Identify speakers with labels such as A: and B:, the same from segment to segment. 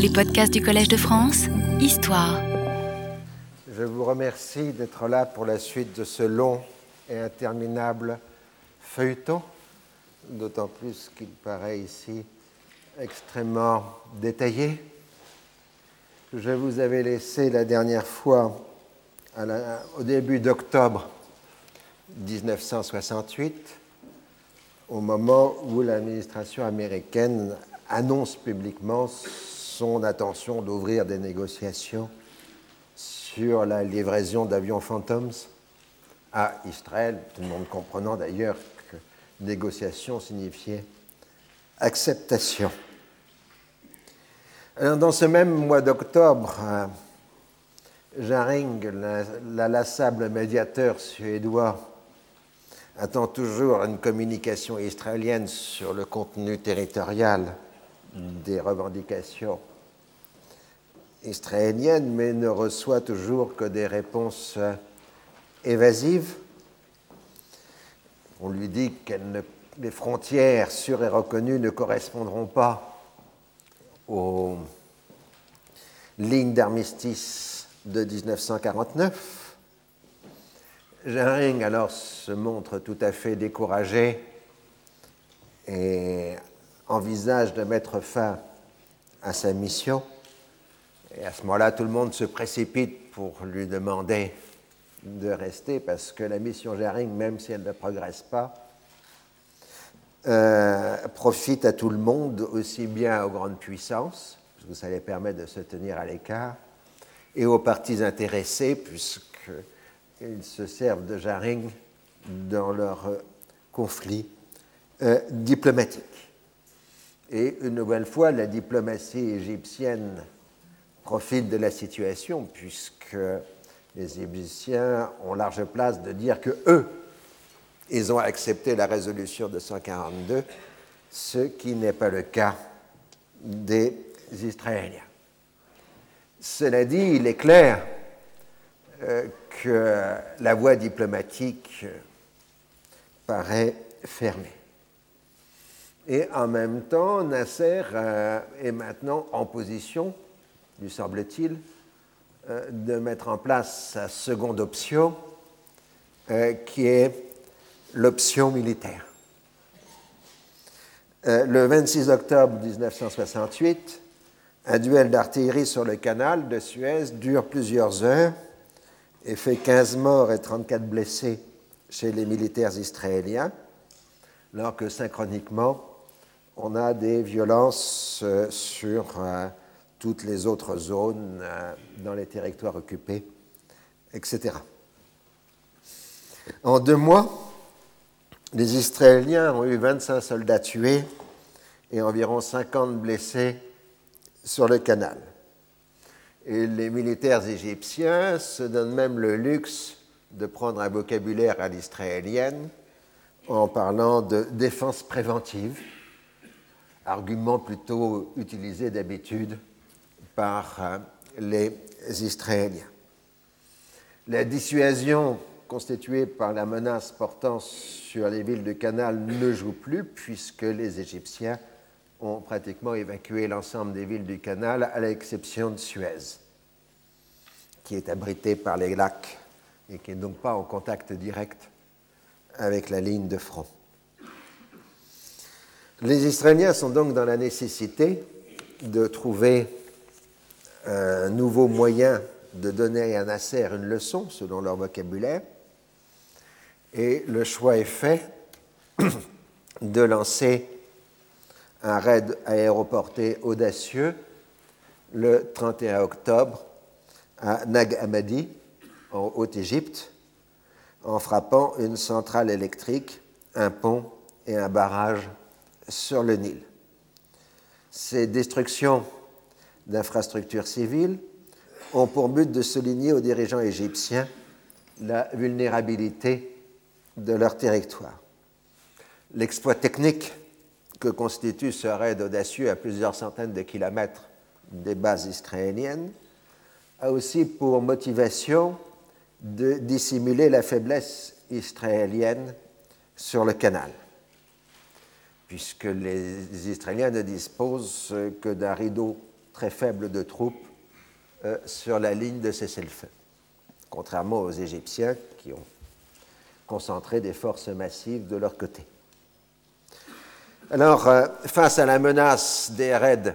A: Les podcasts du Collège de France, Histoire.
B: Je vous remercie d'être là pour la suite de ce long et interminable feuilleton, d'autant plus qu'il paraît ici extrêmement détaillé. Je vous avais laissé la dernière fois, au début d'octobre 1968, au moment où l'administration américaine annonce publiquement son intention d'ouvrir des négociations sur la livraison d'avions Phantoms à Israël, tout le monde comprenant d'ailleurs que négociation signifiait acceptation. dans ce même mois d'octobre, euh, Jaring, l'inlassable médiateur suédois, attend toujours une communication israélienne sur le contenu territorial des revendications israéliennes, mais ne reçoit toujours que des réponses évasives. On lui dit que les frontières sûres et reconnues ne correspondront pas aux lignes d'armistice de 1949 Jaring alors se montre tout à fait découragé et envisage de mettre fin à sa mission. Et à ce moment-là, tout le monde se précipite pour lui demander de rester parce que la mission Jaring, même si elle ne progresse pas, euh, profite à tout le monde, aussi bien aux grandes puissances, parce que ça les permet de se tenir à l'écart, et aux partis intéressés, puisque ils se servent de Jaring dans leur euh, conflit euh, diplomatique. Et une nouvelle fois, la diplomatie égyptienne profite de la situation, puisque les Égyptiens ont large place de dire que eux, ils ont accepté la résolution de 142, ce qui n'est pas le cas des Israéliens. Cela dit, il est clair euh, que la voie diplomatique paraît fermée. Et en même temps, Nasser euh, est maintenant en position, lui semble-t-il, euh, de mettre en place sa seconde option, euh, qui est l'option militaire. le 26 octobre 1968, un duel d'artillerie sur le canal de Suez dure plusieurs heures et fait 15 morts et 34 blessés chez les militaires israéliens, alors que synchroniquement, on a des violences euh, sur euh, toutes les autres zones euh, dans les territoires occupés, etc. En deux mois, les Israéliens ont eu 25 soldats tués et environ 50 blessés sur le canal. Et les militaires égyptiens se donnent même le luxe de prendre un vocabulaire à l'israélienne en parlant de défense préventive, argument plutôt utilisé d'habitude par euh, les Israéliens. La dissuasion constituée par la menace portant sur les villes du canal ne joue plus puisque les Égyptiens ont pratiquement évacué l'ensemble des villes du canal, à l'exception de Suez, qui est abritée par les lacs et qui n'est donc pas en contact direct avec la ligne de front. Les Israéliens sont donc dans la nécessité de trouver un nouveau moyen de donner à Nasser une leçon, selon leur vocabulaire, et le choix est fait de lancer un raid aéroporté audacieux le 31 octobre à Nag Hammadi, en Haute-Égypte, en frappant une centrale électrique, un pont et un barrage sur le Nil. Ces destructions d'infrastructures civiles ont pour but de souligner aux dirigeants égyptiens la vulnérabilité de leur territoire. L'exploit technique que constitue ce raid audacieux à plusieurs centaines de kilomètres des bases israéliennes, a aussi pour motivation de dissimuler la faiblesse israélienne sur le canal, puisque les Israéliens ne disposent que d'un rideau très faible de troupes euh, sur la ligne de cessez-le-feu, contrairement aux Égyptiens qui ont concentré des forces massives de leur côté. Alors, euh, face à la menace des raids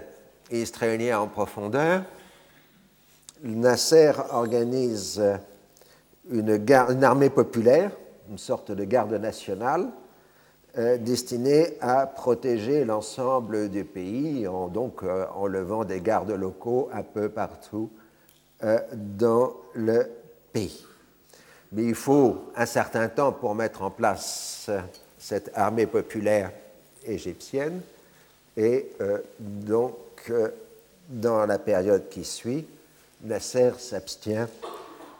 B: israéliens en profondeur, Nasser organise une, armée populaire, une sorte de garde nationale, euh, destinée à protéger l'ensemble du pays, en, donc euh, en levant des gardes locaux un peu partout dans le pays. Mais il faut un certain temps pour mettre en place cette armée populaire égyptienne. Et euh, donc, euh, dans la période qui suit, Nasser s'abstient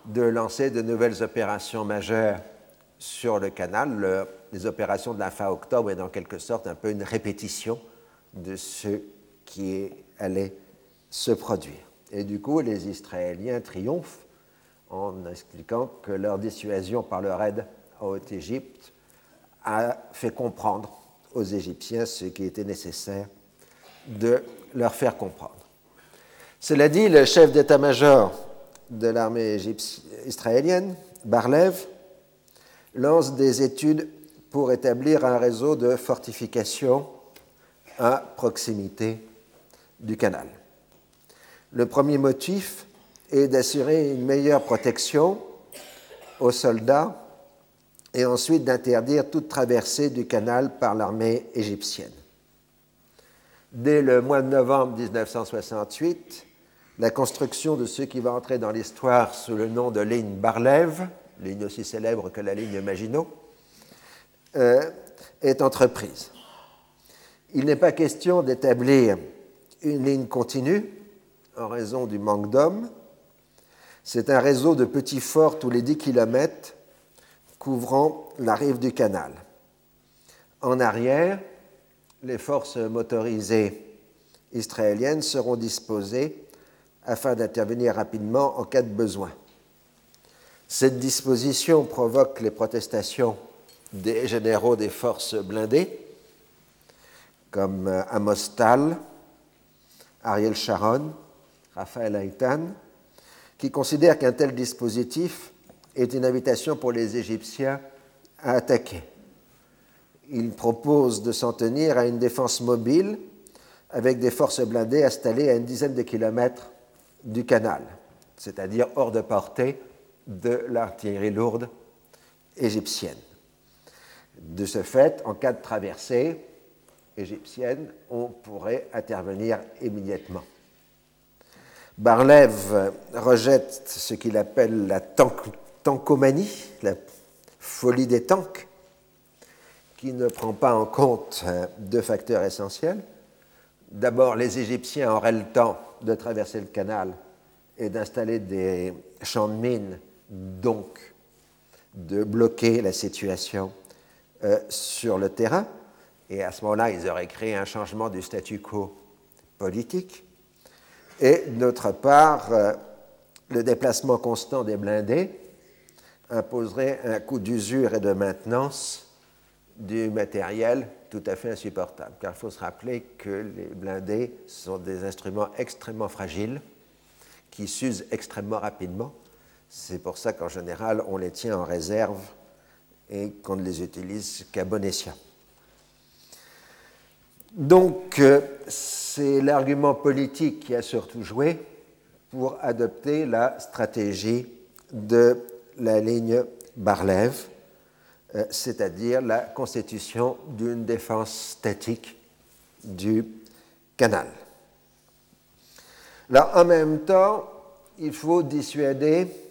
B: de lancer de nouvelles opérations majeures sur le canal. les opérations de la fin octobre est en quelque sorte un peu une répétition de ce qui allait se produire. Et du coup, les Israéliens triomphent en expliquant que leur dissuasion par le raid en Haute-Égypte a fait comprendre aux Égyptiens ce qui était nécessaire de leur faire comprendre. Cela dit, le chef d'état-major de l'armée israélienne, Barlev, lance des études pour établir un réseau de fortifications à proximité du canal. Le premier motif est d'assurer une meilleure protection aux soldats et ensuite d'interdire toute traversée du canal par l'armée égyptienne. Dès le mois de novembre 1968, la construction de ce qui va entrer dans l'histoire sous le nom de ligne Barlev, ligne aussi célèbre que la ligne Maginot, euh, est entreprise. Il n'est pas question d'établir une ligne continue en raison du manque d'hommes. C'est un réseau de petits forts tous les 10 kilomètres couvrant la rive du canal. En arrière, les forces motorisées israéliennes seront disposées afin d'intervenir rapidement en cas de besoin. Cette disposition provoque les protestations des généraux des forces blindées, comme Amos Tal, Ariel Sharon, Raphaël Haïtan, qui considèrent qu'un tel dispositif est une invitation pour les Égyptiens à attaquer. Il propose de s'en tenir à une défense mobile avec des forces blindées installées à une dizaine de kilomètres du canal, c'est-à-dire hors de portée de l'artillerie lourde égyptienne. De ce fait, en cas de traversée égyptienne, on pourrait intervenir immédiatement. Barlev rejette ce qu'il appelle la tancomanie, la folie des tanks, qui ne prend pas en compte euh, deux facteurs essentiels. D'abord, les Égyptiens auraient le temps de traverser le canal et d'installer des champs de mines, donc de bloquer la situation euh, sur le terrain. Et à ce moment-là, ils auraient créé un changement du statu quo politique. Et d'autre part, euh, le déplacement constant des blindés imposerait un coût d'usure et de maintenance du matériel tout à fait insupportable. Car il faut se rappeler que les blindés sont des instruments extrêmement fragiles qui s'usent extrêmement rapidement. C'est pour ça qu'en général, on les tient en réserve et qu'on ne les utilise qu'à bon escient. Donc, euh, c'est l'argument politique qui a surtout joué pour adopter la stratégie de la ligne Barlev, euh, c'est-à-dire la constitution d'une défense statique du canal. Là, en même temps, il faut dissuader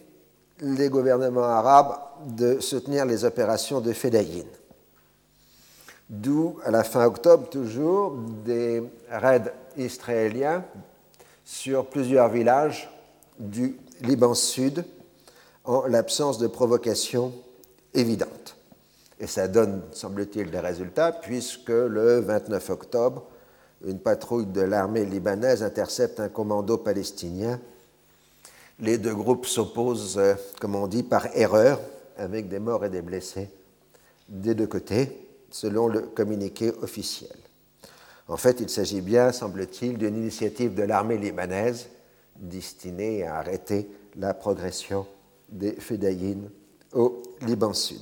B: les gouvernements arabes de soutenir les opérations de Fedayin. D'où, à la fin octobre toujours, des raids israéliens sur plusieurs villages du Liban Sud en l'absence de provocation évidente. Et ça donne, semble-t-il, des résultats, puisque le 29 octobre, une patrouille de l'armée libanaise intercepte un commando palestinien. Les deux groupes s'opposent, euh, comme on dit, par erreur, avec des morts et des blessés des deux côtés, selon le communiqué officiel. En fait, il s'agit bien, semble-t-il, d'une initiative de l'armée libanaise destinée à arrêter la progression des Fédayines au Liban Sud.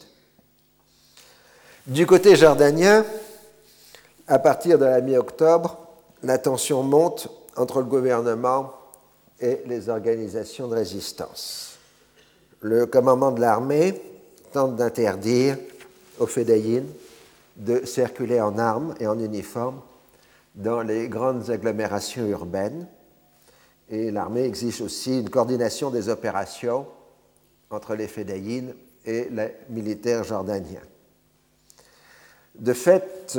B: Du côté jordanien, à partir de la mi-octobre, la tension monte entre le gouvernement et les organisations de résistance. Le commandement de l'armée tente d'interdire aux Fédayines de circuler en armes et en uniforme dans les grandes agglomérations urbaines. Et l'armée exige aussi une coordination des opérations entre les Fédayines et les militaires jordaniens. De fait,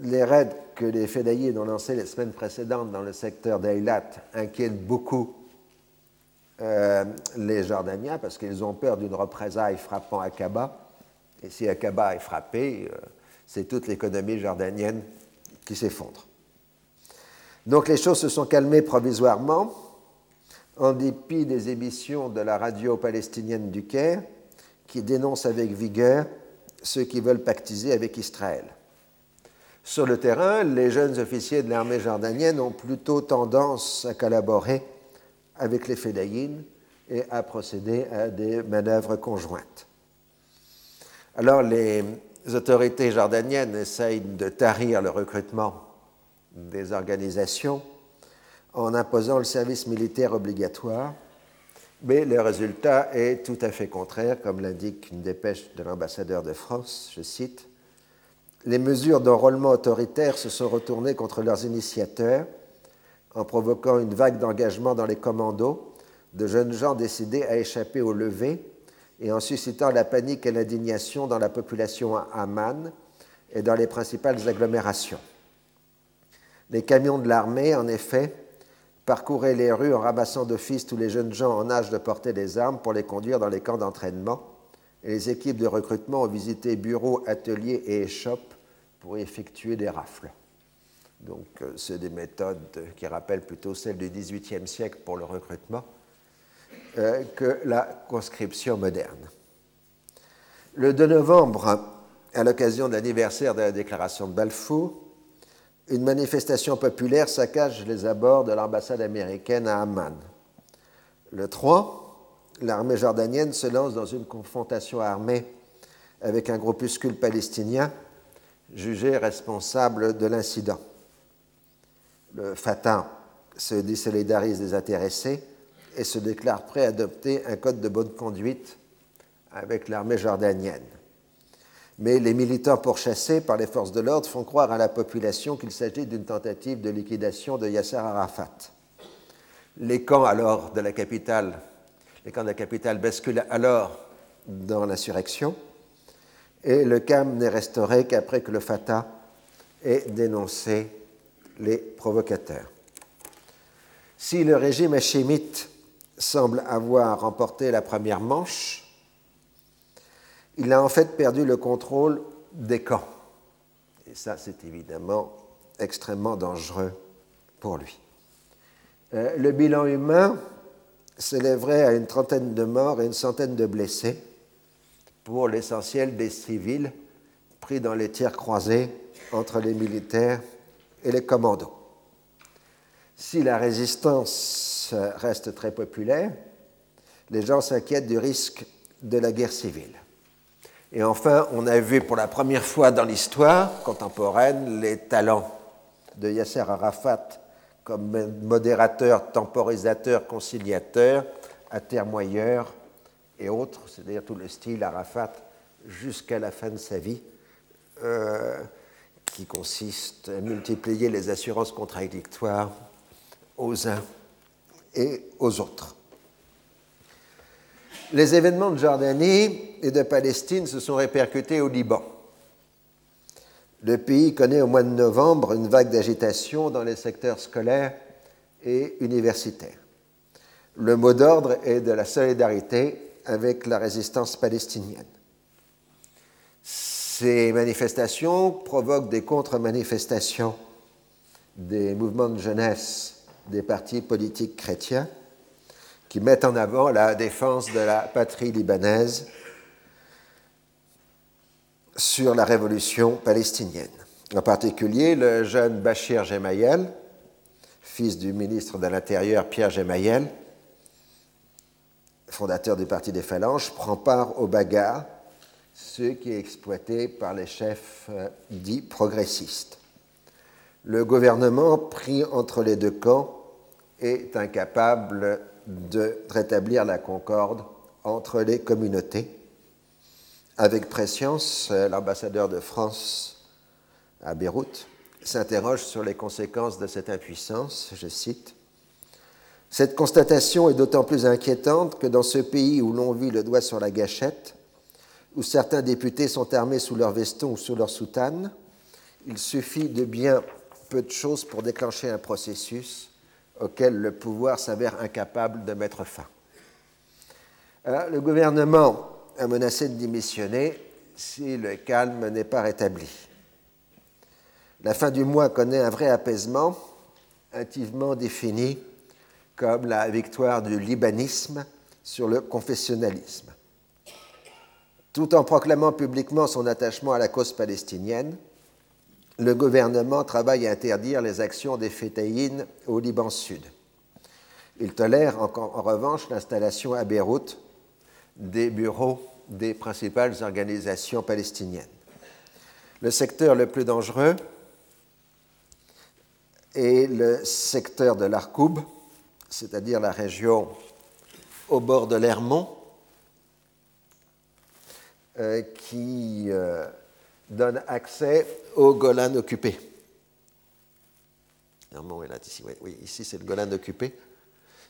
B: les raids que les Fédayines ont lancés les semaines précédentes dans le secteur d'Eilat inquiètent beaucoup euh, les Jordaniens parce qu'ils ont peur d'une représaille frappant Aqaba. Et si Aqaba est frappé, euh, c'est toute l'économie jordanienne qui s'effondre. Donc les choses se sont calmées provisoirement en dépit des émissions de la radio palestinienne du Caire qui dénonce avec vigueur ceux qui veulent pactiser avec Israël. Sur le terrain, les jeunes officiers de l'armée jordanienne ont plutôt tendance à collaborer avec les Fédayines et à procéder à des manœuvres conjointes. Alors les autorités jordaniennes essayent de tarir le recrutement des organisations en imposant le service militaire obligatoire, mais le résultat est tout à fait contraire, comme l'indique une dépêche de l'ambassadeur de France, je cite, les mesures d'enrôlement autoritaire se sont retournées contre leurs initiateurs en provoquant une vague d'engagement dans les commandos de jeunes gens décidés à échapper au lever et en suscitant la panique et l'indignation dans la population à Amman et dans les principales agglomérations. Les camions de l'armée, en effet, parcouraient les rues en ramassant d'office tous les jeunes gens en âge de porter des armes pour les conduire dans les camps d'entraînement, les équipes de recrutement ont visité bureaux, ateliers et échoppes pour effectuer des rafles. Donc, euh, c'est des méthodes qui rappellent plutôt celles du XVIIIe siècle pour le recrutement euh, que la conscription moderne. Le 2 novembre, à l'occasion de l'anniversaire de la déclaration de Balfour, une manifestation populaire saccage les abords de l'ambassade américaine à Amman. Le 3, l'armée jordanienne se lance dans une confrontation armée avec un groupuscule palestinien jugé responsable de l'incident. Le Fatah se désolidarise des intéressés et se déclare prêt à adopter un code de bonne conduite avec l'armée jordanienne. Mais les militants pourchassés par les forces de l'ordre font croire à la population qu'il s'agit d'une tentative de liquidation de Yasser Arafat. Les camps alors de la capitale, les camps de la capitale basculent alors dans l'insurrection et le calme n'est restauré qu'après que le Fatah ait dénoncé les provocateurs. Si le régime hachémite semble avoir remporté la première manche, il a en fait perdu le contrôle des camps. Et ça, c'est évidemment extrêmement dangereux pour lui. Euh, le bilan humain s'élèverait à une trentaine de morts et une centaine de blessés pour l'essentiel des civils pris dans les tirs croisés entre les militaires et les commandos. Si la résistance reste très populaire, les gens s'inquiètent du risque de la guerre civile. Et enfin, on a vu pour la première fois dans l'histoire contemporaine les talents de Yasser Arafat comme modérateur, temporisateur, conciliateur, atermoyeur et autres, c'est-à-dire tout le style Arafat jusqu'à la fin de sa vie, euh, qui consiste à multiplier les assurances contradictoires aux uns et aux autres. Les événements de Jordanie et de Palestine se sont répercutés au Liban. Le pays connaît au mois de novembre une vague d'agitation dans les secteurs scolaires et universitaires. Le mot d'ordre est de la solidarité avec la résistance palestinienne. Ces manifestations provoquent des contre-manifestations des mouvements de jeunesse des partis politiques chrétiens qui mettent en avant la défense de la patrie libanaise sur la révolution palestinienne. En particulier, le jeune Bachir Gemayel, fils du ministre de l'Intérieur Pierre Gemayel, fondateur du Parti des Phalanges, prend part aux bagarres, ce qui est exploité par les chefs euh, dits progressistes. Le gouvernement, pris entre les deux camps, est incapable de rétablir la concorde entre les communautés. Avec préscience, euh, l'ambassadeur de France à Beyrouth s'interroge sur les conséquences de cette impuissance, je cite, Cette constatation est d'autant plus inquiétante que dans ce pays où l'on vit le doigt sur la gâchette, où certains députés sont armés sous leur veston ou sous leur soutane, il suffit de bien peu de choses pour déclencher un processus auquel le pouvoir s'avère incapable de mettre fin. Euh, le gouvernement a menacé de démissionner si le calme n'est pas rétabli. La fin du mois connaît un vrai apaisement, intimement défini comme la victoire du libanisme sur le confessionnalisme. Tout en proclamant publiquement son attachement à la cause palestinienne, le gouvernement travaille à interdire les actions des fétaïnes au Liban Sud. Il tolère en, en revanche l'installation à Beyrouth des bureaux des principales organisations palestiniennes. Le secteur le plus dangereux est le secteur de l'Arkoub, c'est-à-dire la région au bord de l'Hermont, euh, qui euh, donne accès au Golan occupé. Hermont est là, ici, oui ici c'est le Golan occupé,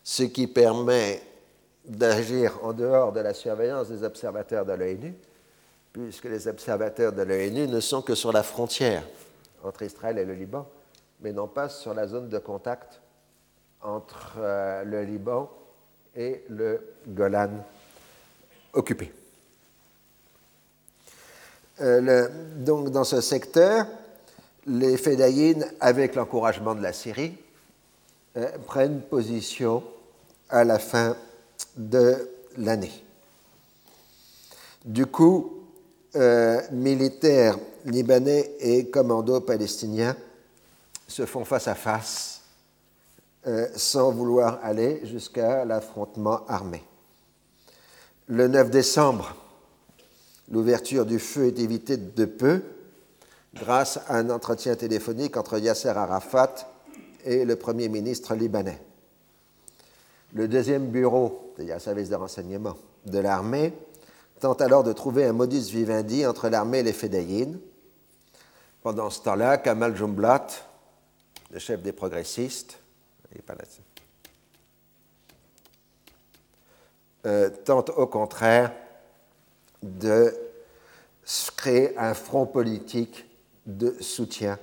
B: ce qui permet d'agir en dehors de la surveillance des observateurs de l'ONU, puisque les observateurs de l'ONU ne sont que sur la frontière entre Israël et le Liban, mais non pas sur la zone de contact entre euh, le Liban et le Golan occupé. Euh, donc dans ce secteur, les Fédayines, avec l'encouragement de la Syrie, euh, prennent position à la fin de l'année. Du coup, euh, militaires libanais et commandos palestiniens se font face à face euh, sans vouloir aller jusqu'à l'affrontement armé. Le 9 décembre, l'ouverture du feu est évitée de peu grâce à un entretien téléphonique entre Yasser Arafat et le Premier ministre libanais. Le deuxième bureau, c'est-à-dire le service de renseignement de l'armée, tente alors de trouver un modus vivendi entre l'armée et les fédayines. Pendant ce temps-là, Kamal Jumblat, le chef des progressistes, euh, tente au contraire de créer un front politique de soutien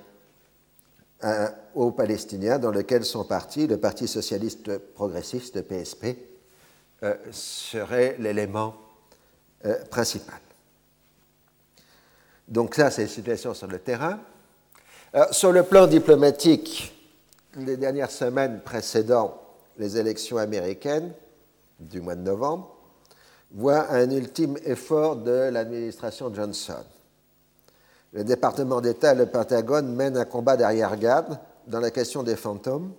B: aux Palestiniens, dans lequel son parti, le Parti socialiste progressiste, PSP, euh, serait l'élément euh, principal. Donc ça, c'est la situation sur le terrain. sur le plan diplomatique, les dernières semaines précédant les élections américaines du mois de novembre voient un ultime effort de l'administration Johnson le département d'État et le Pentagone mènent un combat d'arrière-garde dans la question des fantômes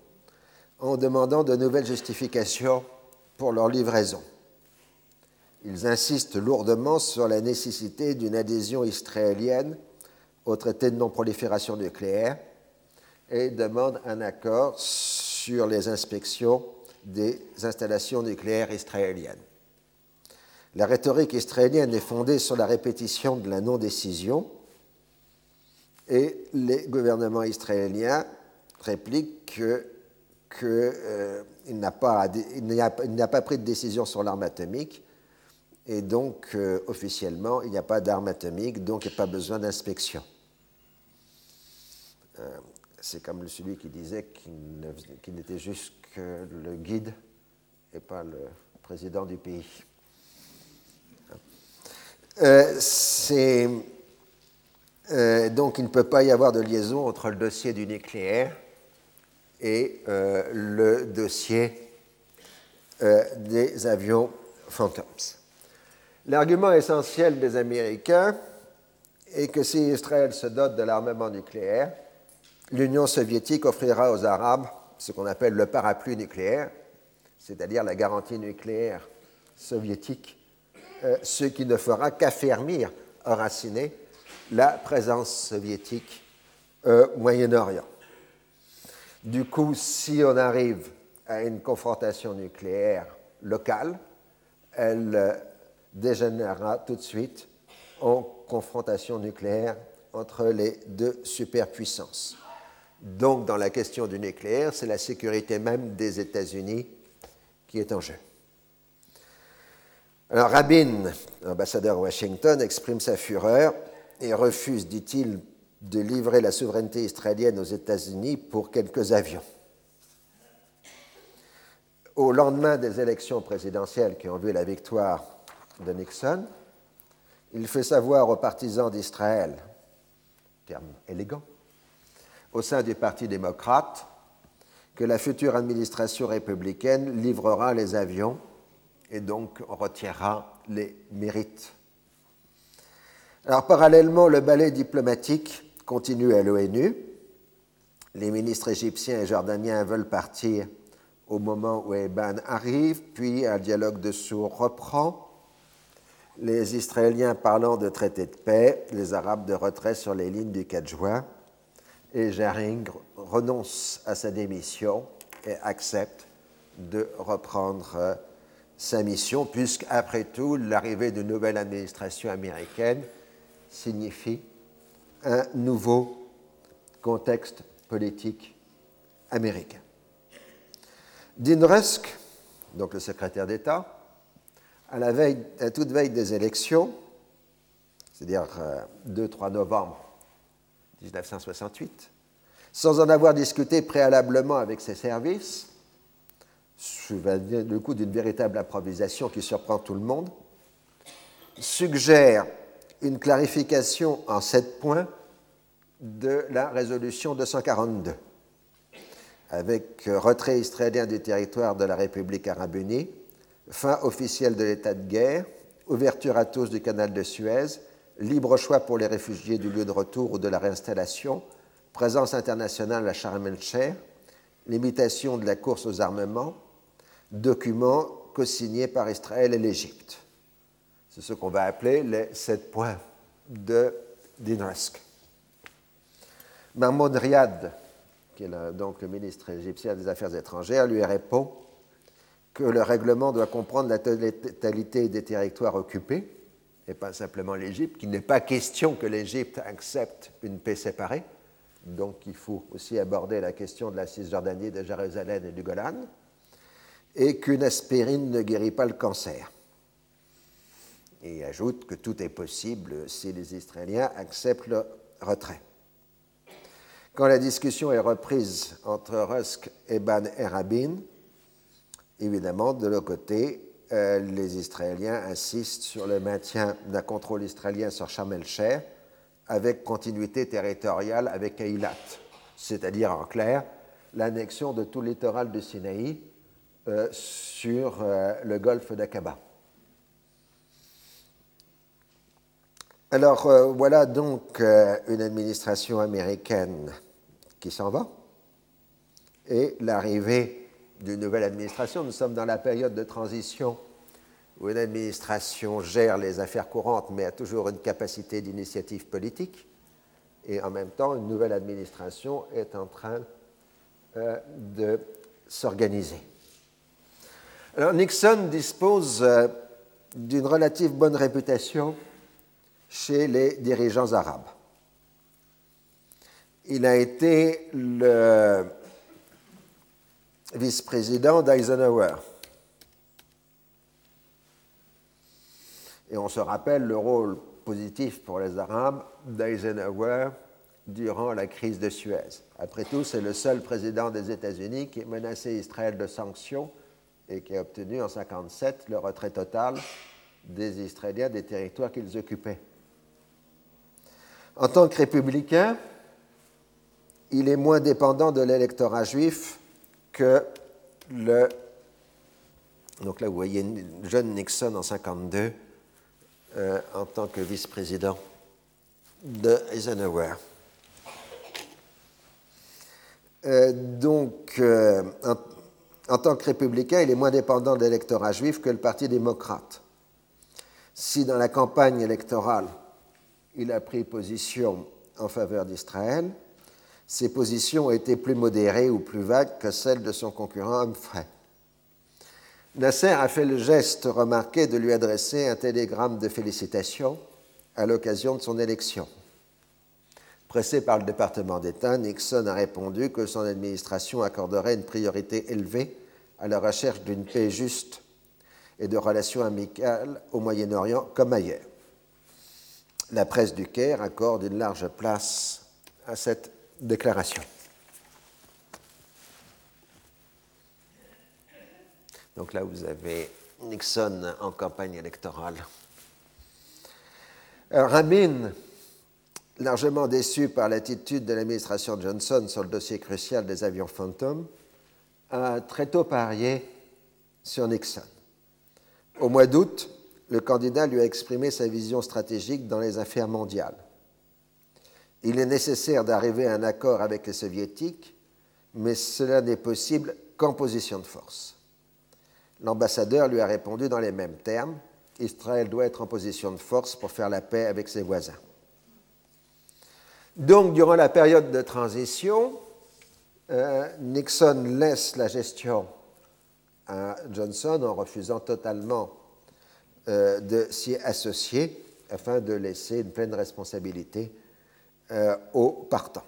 B: en demandant de nouvelles justifications pour leur livraison. Ils insistent lourdement sur la nécessité d'une adhésion israélienne au traité de non-prolifération nucléaire et demandent un accord sur les inspections des installations nucléaires israéliennes. La rhétorique israélienne est fondée sur la répétition de la non-décision, et les gouvernements israéliens répliquent qu'il que, euh, n'a pas, pas, pris de décision sur l'arme atomique et donc euh, officiellement il n'y a pas d'arme atomique, donc il n'y a pas besoin d'inspection. Euh, c'est comme celui qui disait qu'il n'était juste que le guide et pas le président du pays. c'est euh, donc il ne peut pas y avoir de liaison entre le dossier du nucléaire et euh, le dossier euh, des avions Phantoms. L'argument essentiel des Américains et que si Israël se dote de l'armement nucléaire, l'Union soviétique offrira aux Arabes ce qu'on appelle le parapluie nucléaire, c'est-à-dire la garantie nucléaire soviétique, ce qui ne fera qu'affermir, enraciner la présence soviétique au Moyen-Orient. Du coup, si on arrive à une confrontation nucléaire locale, elle euh, dégénérera tout de suite en confrontation nucléaire entre les deux superpuissances. Donc, dans la question du nucléaire, c'est la sécurité même des États-Unis qui est en jeu. Alors, Rabin, ambassadeur à Washington, exprime sa fureur et refuse, dit-il, de livrer la souveraineté israélienne aux États-Unis pour quelques avions. Au lendemain des élections présidentielles qui ont vu la victoire de Nixon, il fait savoir aux partisans d'Israël, terme élégant, au sein du Parti démocrate, que la future administration républicaine livrera les avions et donc retirera les mérites. Alors parallèlement, le ballet diplomatique continue à l'ONU. Les ministres égyptiens et jordaniens veulent partir au moment où Eban arrive, puis un dialogue de sourds reprend. Les Israéliens parlant de traité de paix, les Arabes de retrait sur les lignes du 4 juin, et Jaring renonce à sa démission et accepte de reprendre euh, sa mission, puisqu'après tout, l'arrivée d'une nouvelle administration américaine signifie un nouveau contexte politique américain. Dean Rusk, donc le secrétaire d'État, à, la veille, à toute veille des élections, c'est-à-dire 2-3 euh, novembre 1968, sans en avoir discuté préalablement avec ses services, le coup d'une véritable improvisation qui surprend tout le monde, suggère une clarification en sept points de la résolution 242, avec retrait israélien du territoire de la République arabe unie, fin officielle de l'état de guerre, ouverture à tous du canal de Suez, libre choix pour les réfugiés du lieu de retour ou de la réinstallation, présence internationale à Sharm el-Sheikh, limitation de la course aux armements, documents co-signés par Israël et l'Égypte. C'est ce qu'on va appeler les sept points de Dinresk. Mahmoud Riyad, qui est donc le ministre égyptien des Affaires étrangères, lui répond que le règlement doit comprendre la totalité des territoires occupés, et pas simplement l'Égypte, qu'il n'est pas question que l'Égypte accepte une paix séparée. Donc il faut aussi aborder la question de la Cisjordanie, de Jérusalem et du Golan, et qu'une aspirine ne guérit pas le cancer et ajoute que tout est possible si les Israéliens acceptent le retrait. Quand la discussion est reprise entre Rusk et Ban et Rabin, évidemment, de l'autre côté, euh, les Israéliens insistent sur le maintien d'un contrôle israélien sur Sharm el-Sheikh avec continuité territoriale avec Eilat, c'est-à-dire en clair l'annexion de tout littoral du Sinaï euh, sur euh, le golfe d'Aqaba. Alors euh, voilà donc euh, une administration américaine qui s'en va et l'arrivée d'une nouvelle administration. Nous sommes dans la période de transition où une administration gère les affaires courantes mais a toujours une capacité d'initiative politique et en même temps une nouvelle administration est en train euh, de s'organiser. Alors Nixon dispose d'une relative bonne réputation chez les dirigeants arabes. Il a été le vice-président d'Eisenhower. Et on se rappelle le rôle positif pour les Arabes d'Eisenhower durant la crise de Suez. Après tout, c'est le seul président des États-Unis qui a menacé Israël de sanctions et qui a obtenu en 1957 le retrait total des Israéliens des territoires qu'ils occupaient. En tant que républicain, il est moins dépendant de l'électorat juif que le. Donc là, vous voyez jeune Nixon en 52 euh, en tant que vice-président de Eisenhower. Euh, donc, euh, en, tant que républicain, il est moins dépendant de l'électorat juif que le Parti démocrate. Si dans la campagne électorale, il a pris position en faveur d'Israël, ses positions été plus modérées ou plus vagues que celles de son concurrent Humphrey. Nasser a fait le geste remarqué de lui adresser un télégramme de félicitations à l'occasion de son élection. Pressé par le département d'État, Nixon a répondu que son administration accorderait une priorité élevée à la recherche d'une paix juste et de relations amicales au Moyen-Orient comme ailleurs. La presse du Caire accorde une large place à cette déclaration. Donc là, vous avez Nixon en campagne électorale. Rabin, largement déçu par l'attitude de l'administration Johnson sur le dossier crucial des avions Phantom, a très tôt parié sur Nixon. Au mois d'août, le candidat lui a exprimé sa vision stratégique dans les affaires mondiales. Il est nécessaire d'arriver à un accord avec les soviétiques, mais cela n'est possible qu'en position de force. L'ambassadeur lui a répondu dans les mêmes termes Israël doit être en position de force pour faire la paix avec ses voisins. Donc, durant la période de transition, euh, Nixon laisse la gestion à Johnson en refusant totalement euh, de s'y associer afin de laisser une pleine responsabilité euh, au partant.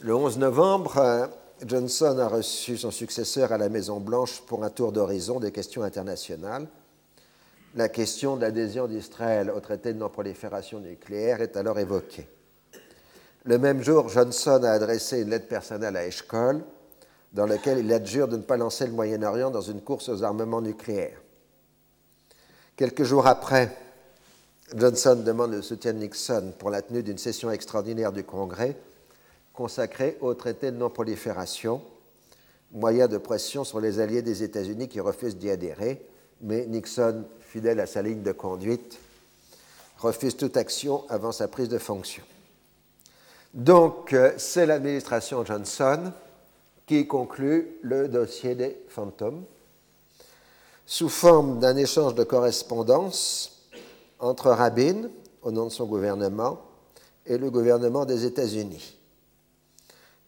B: Le 11 novembre, Johnson a reçu son successeur à la Maison-Blanche pour un tour d'horizon des questions internationales. La question de l'adhésion d'Israël au traité de non-prolifération nucléaire est alors évoquée. Le même jour, Johnson a adressé une lettre personnelle à Eshkol dans laquelle il adjure de ne pas lancer le Moyen-Orient dans une course aux armements nucléaires. Quelques jours après, Johnson demande le soutien de Nixon pour la tenue d'une session extraordinaire du Congrès consacrée au traité de non-prolifération, moyen de pression sur les alliés des États-Unis qui refusent d'y adhérer, mais Nixon, fidèle à sa ligne de conduite, refuse toute action avant sa prise de fonction. Donc, euh, c'est l'administration Johnson qui conclut le dossier des fantômes sous forme d'un échange de correspondance entre Rabin, au nom de son gouvernement, et le gouvernement des États-Unis.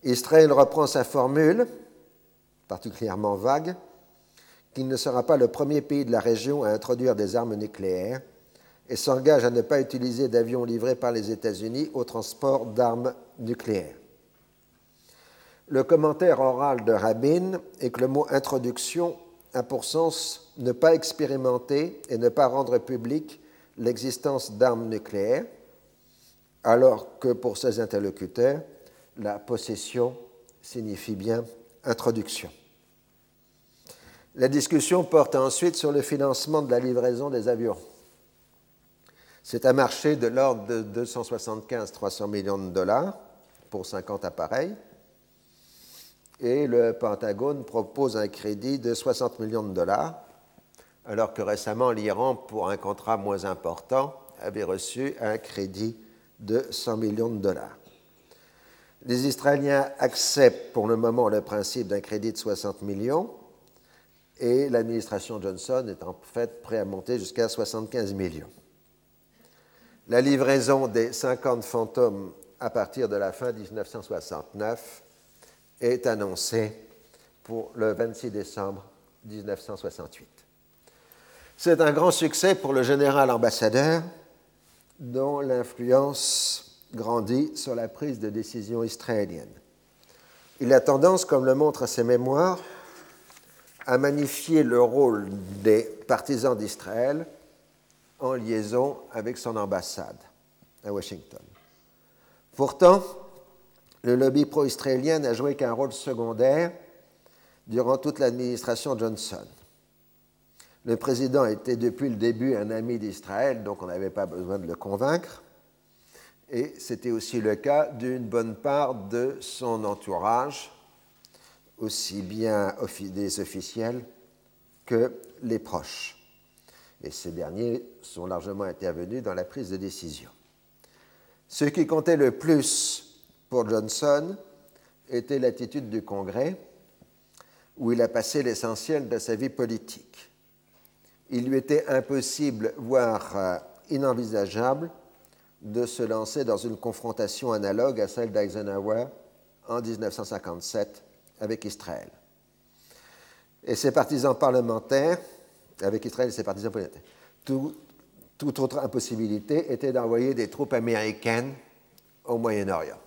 B: Israël reprend sa formule, particulièrement vague, qu'il ne sera pas le premier pays de la région à introduire des armes nucléaires et s'engage à ne pas utiliser d'avions livrés par les États-Unis au transport d'armes nucléaires. Le commentaire oral de Rabin est que le mot introduction a pour sens ne pas expérimenter et ne pas rendre publique l'existence d'armes nucléaires, alors que pour ses interlocuteurs, la possession signifie bien introduction. La discussion porte ensuite sur le financement de la livraison des avions. C'est un marché de l'ordre de 275-300 millions de dollars pour 50 appareils. Et le Pentagone propose un crédit de 60 millions de dollars, alors que récemment l'Iran, pour un contrat moins important, avait reçu un crédit de 100 millions de dollars. Les Israéliens acceptent pour le moment le principe d'un crédit de 60 millions et l'administration Johnson est en fait prêt à monter jusqu'à 75 millions. La livraison des 50 fantômes à partir de la fin 1969 est annoncée pour le 26 décembre 1968. C'est un grand succès pour le général ambassadeur dont l'influence grandit sur la prise de décision israélienne. Il a tendance, comme le montrent ses mémoires, à magnifier le rôle des partisans d'Israël en liaison avec son ambassade à Washington. Pourtant, le lobby pro-israélien n'a joué qu'un rôle secondaire durant toute l'administration Johnson. Le président était depuis le début un ami d'Israël, donc on n'avait pas besoin de le convaincre. Et c'était aussi le cas d'une bonne part de son entourage, aussi bien des officiels que les proches et ces derniers sont largement intervenus dans la prise de décision. Ce qui comptait le plus pour Johnson était l'attitude du Congrès, où il a passé l'essentiel de sa vie politique. Il lui était impossible, voire euh, inenvisageable, de se lancer dans une confrontation analogue à celle d'Eisenhower en 1957 avec Israël. Et ses partisans parlementaires, avec Israël et ses partisans parlementaires, toute autre impossibilité était d'envoyer des troupes américaines au Moyen-Orient.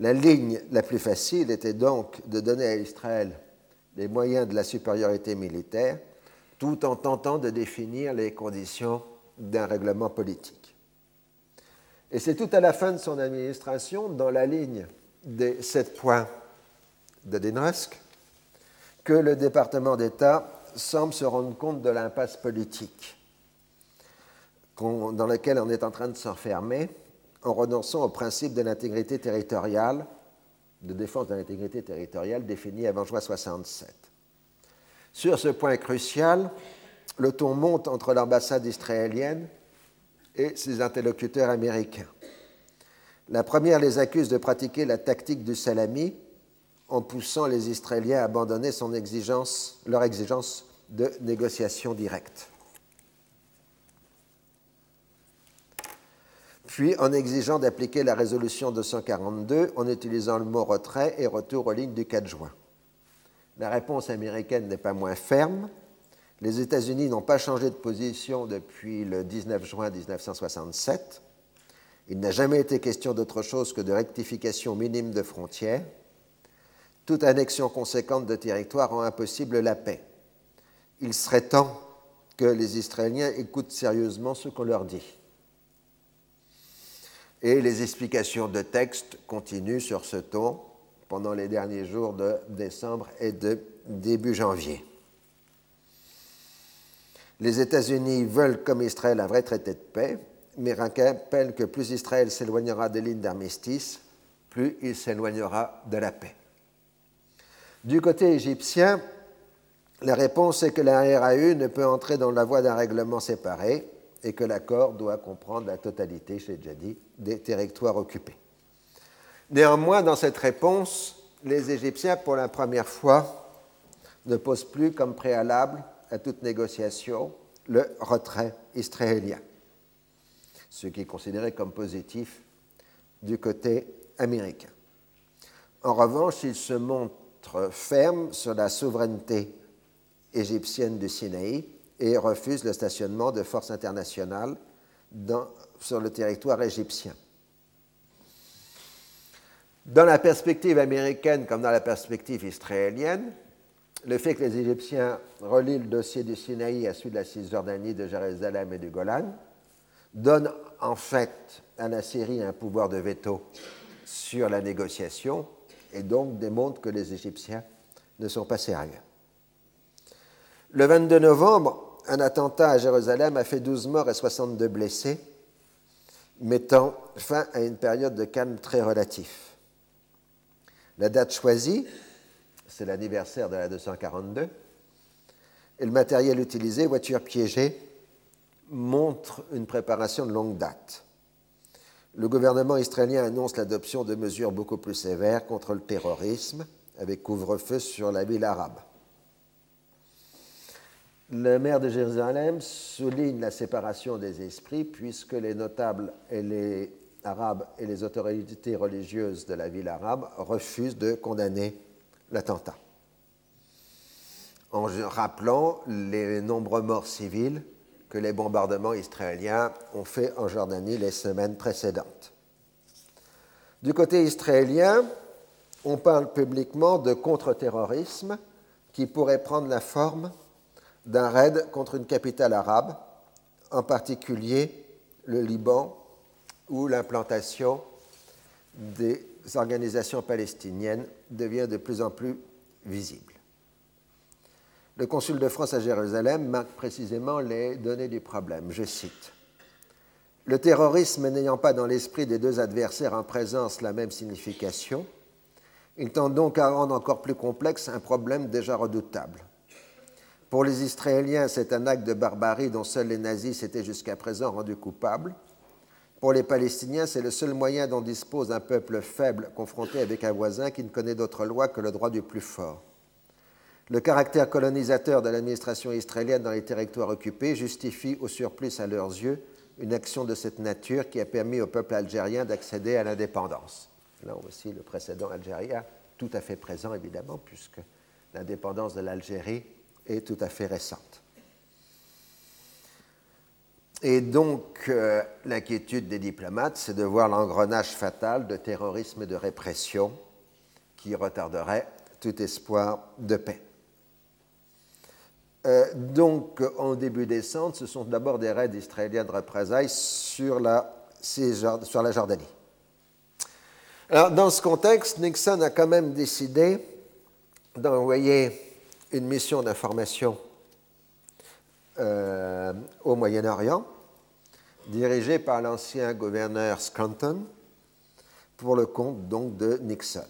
B: La ligne la plus facile était donc de donner à Israël les moyens de la supériorité militaire tout en tentant de définir les conditions d'un règlement politique. Et c'est tout à la fin de son administration, dans la ligne des sept points de Denrusk, que le département d'État semble se rendre compte de l'impasse politique dans laquelle on est en train de s'enfermer en renonçant au principe de l'intégrité territoriale, de défense de l'intégrité territoriale défini avant juin 67. Sur ce point crucial, le ton monte entre l'ambassade israélienne et ses interlocuteurs américains. La première les accuse de pratiquer la tactique du salami en poussant les Israéliens à abandonner leur exigence de négociation directe. Puis en exigeant d'appliquer la résolution 242 en utilisant le mot retrait et retour aux lignes du 4 juin. La réponse américaine n'est pas moins ferme. Les États-Unis n'ont pas changé de position depuis le 19 juin 1967. Il n'a jamais été question d'autre chose que de rectification minime de frontières. Toute annexion conséquente de territoire rend impossible la paix. Il serait temps que les Israéliens écoutent sérieusement ce qu'on leur dit et les explications de texte continuent sur ce ton pendant les derniers jours de décembre et de début janvier. Les États-Unis veulent, comme Israël, un vrai traité de paix, mais rappellent que plus Israël s'éloignera des lignes d'armistice, plus il s'éloignera de la paix. Du côté égyptien, la réponse est que la RAU ne peut entrer dans la voie d'un règlement séparé, et que l'accord doit comprendre la totalité, j'ai déjà dit, des territoires occupés. Néanmoins, dans cette réponse, les Égyptiens, pour la première fois, ne posent plus comme préalable à toute négociation le retrait israélien, ce qui est considéré comme positif du côté américain. En revanche, ils se montrent fermes sur la souveraineté égyptienne du Sinaï et refuse le stationnement de forces internationales sur le territoire égyptien. Dans la perspective américaine comme dans la perspective israélienne, le fait que les Égyptiens relient le dossier du Sinaï à celui de la Cisjordanie, de Jérusalem et du Golan donne en fait à la Syrie un pouvoir de veto sur la négociation et donc démontre que les Égyptiens ne sont pas sérieux. Le 22 novembre, un attentat à Jérusalem a fait 12 morts et 62 blessés, mettant fin à une période de calme très relatif. La date choisie, c'est l'anniversaire de la 242, et le matériel utilisé, voitures piégées, montre une préparation de longue date. Le gouvernement israélien annonce l'adoption de mesures beaucoup plus sévères contre le terrorisme, avec couvre-feu sur la ville arabe le maire de Jérusalem souligne la séparation des esprits puisque les notables et les arabes et les autorités religieuses de la ville arabe refusent de condamner l'attentat. En rappelant les nombreux morts civils que les bombardements israéliens ont fait en Jordanie les semaines précédentes. Du côté israélien, on parle publiquement de contre-terrorisme qui pourrait prendre la forme d'un raid contre une capitale arabe, en particulier le Liban, où l'implantation des organisations palestiniennes devient de plus en plus visible. Le consul de France à Jérusalem marque précisément les données du problème. Je cite Le terrorisme n'ayant pas dans l'esprit des deux adversaires en présence la même signification, il tend donc à rendre encore plus complexe un problème déjà redoutable. Pour les Israéliens, c'est un acte de barbarie dont seuls les nazis s'étaient jusqu'à présent rendus coupables, Pour les Palestiniens, c'est le seul moyen dont dispose un peuple faible confronté avec un voisin qui ne connaît d'autre loi que le droit du plus fort. Le caractère colonisateur de l'administration israélienne dans les territoires occupés justifie au surplus à leurs yeux une action de cette nature qui a permis au peuple algérien d'accéder à l'indépendance. Là aussi, le précédent algérien, tout à fait présent évidemment, puisque l'indépendance de l'Algérie est tout à fait récente. Et donc, euh, l'inquiétude des diplomates, c'est de voir l'engrenage fatal de terrorisme et de répression qui retarderait tout espoir de paix. Euh, donc, en début décembre, ce sont d'abord des raids israéliens de représailles sur la, sur la Jordanie. Alors, dans ce contexte, Nixon a quand même décidé d'envoyer une mission d'information euh, au Moyen-Orient, dirigé par l'ancien gouverneur Scranton, pour le compte donc de Nixon.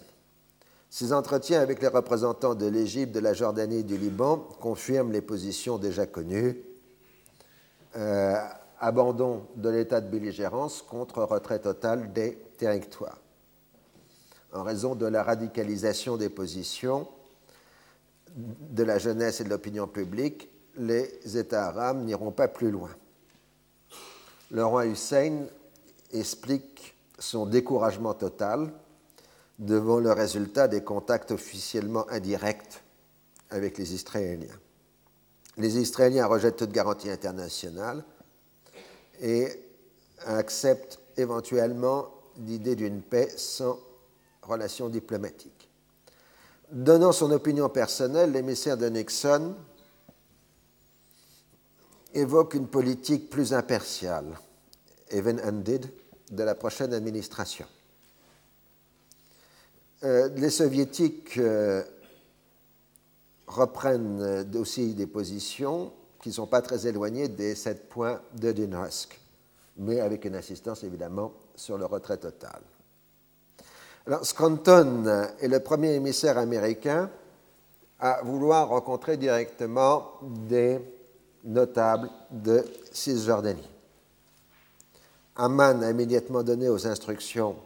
B: Ces entretiens avec les représentants de l'Égypte, de la Jordanie et du Liban confirment les positions déjà connues. Euh, abandon de l'état de belligérance contre retrait total des territoires. En raison de la radicalisation des positions de la jeunesse et de l'opinion publique, les États arabes n'iront pas plus loin. Le roi Hussein explique son découragement total devant le résultat des contacts officiellement indirects avec les Israéliens. Les Israéliens rejettent toute garantie internationale et acceptent éventuellement l'idée d'une paix sans relations diplomatiques. Donnant son opinion personnelle, l'émissaire de Nixon évoque une politique plus impartiale, even-handed, de la prochaine administration. Euh, les soviétiques euh, reprennent aussi des positions qui ne sont pas très éloignées des sept points de Dinarsk, mais avec une insistance évidemment sur le retrait total. Scranton est le premier émissaire américain à vouloir rencontrer directement des notable de Cisjordanie. Amman a immédiatement donné aux instructions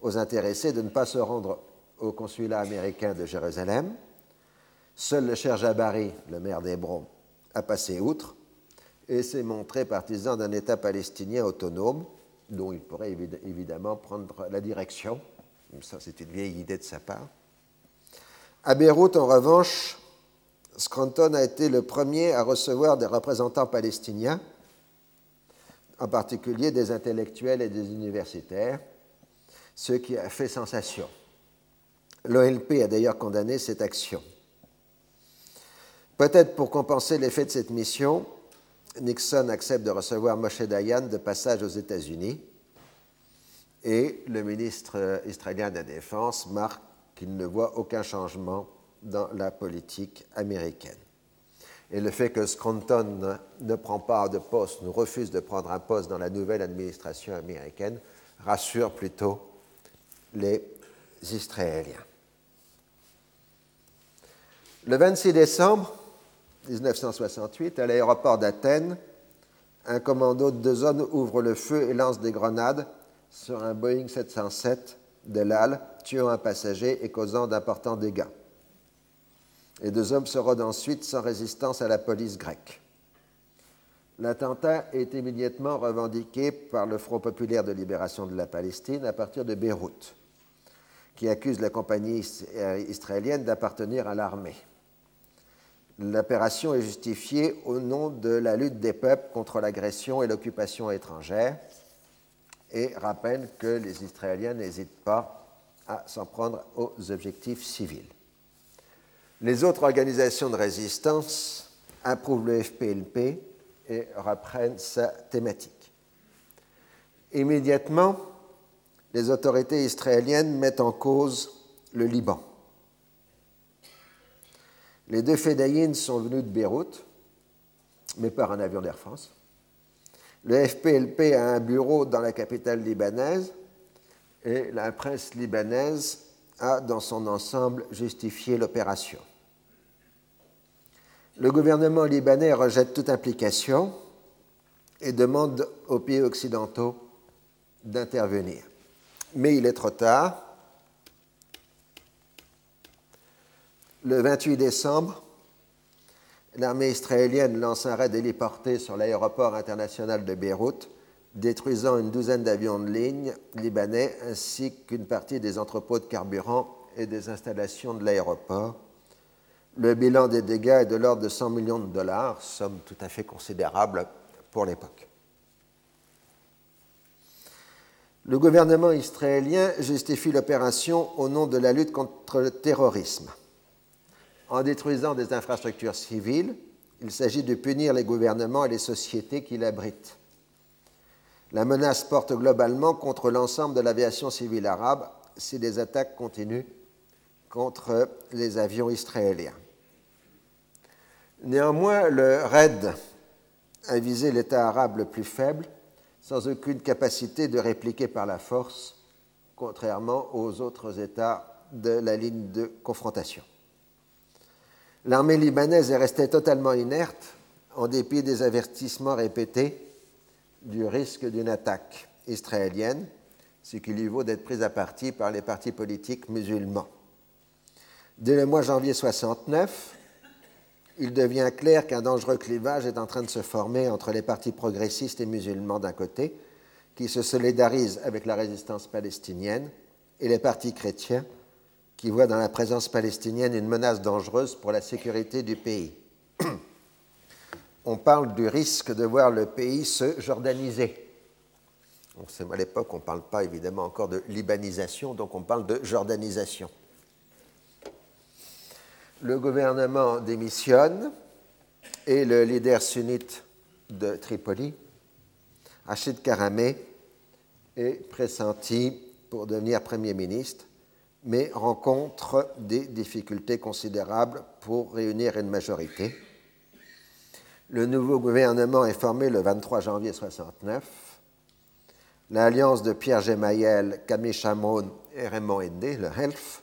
B: aux intéressés de ne pas se rendre au consulat américain de Jérusalem. Seul le cher Jabari, le maire d'Hébron, a passé outre et s'est montré partisan d'un État palestinien autonome dont il pourrait évidemment prendre la direction. Ça, c'est une vieille idée de sa part. À Beyrouth, en revanche, Scranton a été le premier à recevoir des représentants palestiniens, en particulier des intellectuels et des universitaires, ce qui a fait sensation. L'OLP a d'ailleurs condamné cette action. Peut-être pour compenser l'effet de cette mission, Nixon accepte de recevoir Moshe Dayan de passage aux États-Unis et le ministre israélien de la Défense marque qu'il ne voit aucun changement dans la politique américaine. Et le fait que Scranton ne prend pas de poste, nous refuse de prendre un poste dans la nouvelle administration américaine, rassure plutôt les Israéliens. Le 26 décembre 1968, à l'aéroport d'Athènes, un commando de deux zones ouvre le feu et lance des grenades sur un Boeing 707 de l'AL, tuant un passager et causant d'importants dégâts. Les deux hommes se rodent ensuite sans résistance à la police grecque. L'attentat est immédiatement revendiqué par le Front populaire de libération de la Palestine à partir de Beyrouth, qui accuse la compagnie israélienne d'appartenir à l'armée. L'opération est justifiée au nom de la lutte des peuples contre l'agression et l'occupation étrangère et rappelle que les Israéliens n'hésitent pas à s'en prendre aux objectifs civils. Les autres organisations de résistance approuvent le FPLP et reprennent sa thématique. Immédiatement, les autorités israéliennes mettent en cause le Liban. Les deux fédayines sont venus de Beyrouth, mais par un avion d'Air France. Le FPLP a un bureau dans la capitale libanaise et la presse libanaise a, dans son ensemble, justifié l'opération. Le gouvernement libanais rejette toute implication et demande aux pays occidentaux d'intervenir. Mais il est trop tard. Le 28 décembre, l'armée israélienne lance un raid héliporté sur l'aéroport international de Beyrouth, détruisant une douzaine d'avions de ligne libanais ainsi qu'une partie des entrepôts de carburant et des installations de l'aéroport. Le bilan des dégâts est de l'ordre de 100 millions de dollars, somme tout à fait considérable pour l'époque. Le gouvernement israélien justifie l'opération au nom de la lutte contre le terrorisme. En détruisant des infrastructures civiles, il s'agit de punir les gouvernements et les sociétés qui l'abritent. La menace porte globalement contre l'ensemble de l'aviation civile arabe si les attaques continuent contre les avions israéliens. Néanmoins, le raid a visé l'État arabe le plus faible, sans aucune capacité de répliquer par la force, contrairement aux autres États de la ligne de confrontation. L'armée libanaise est restée totalement inerte en dépit des avertissements répétés du risque d'une attaque israélienne, ce qui lui vaut d'être prise à partie par les partis politiques musulmans. Dès le mois janvier 69, il devient clair qu'un dangereux clivage est en train de se former entre les partis progressistes et musulmans d'un côté, qui se solidarisent avec la résistance palestinienne, et les partis chrétiens, qui voient dans la présence palestinienne une menace dangereuse pour la sécurité du pays. On parle du risque de voir le pays se jordaniser. à l'époque, on ne parle pas évidemment encore de libanisation, donc on parle de jordanisation. Le gouvernement démissionne et le leader sunnite de Tripoli, Rachid Karamé, est pressenti pour devenir Premier ministre mais rencontre des difficultés considérables pour réunir une majorité. Le nouveau gouvernement est formé le 23 janvier 1969. L'alliance de Pierre Gemayel, Camille Chamoun et Raymond Endé, le HELF,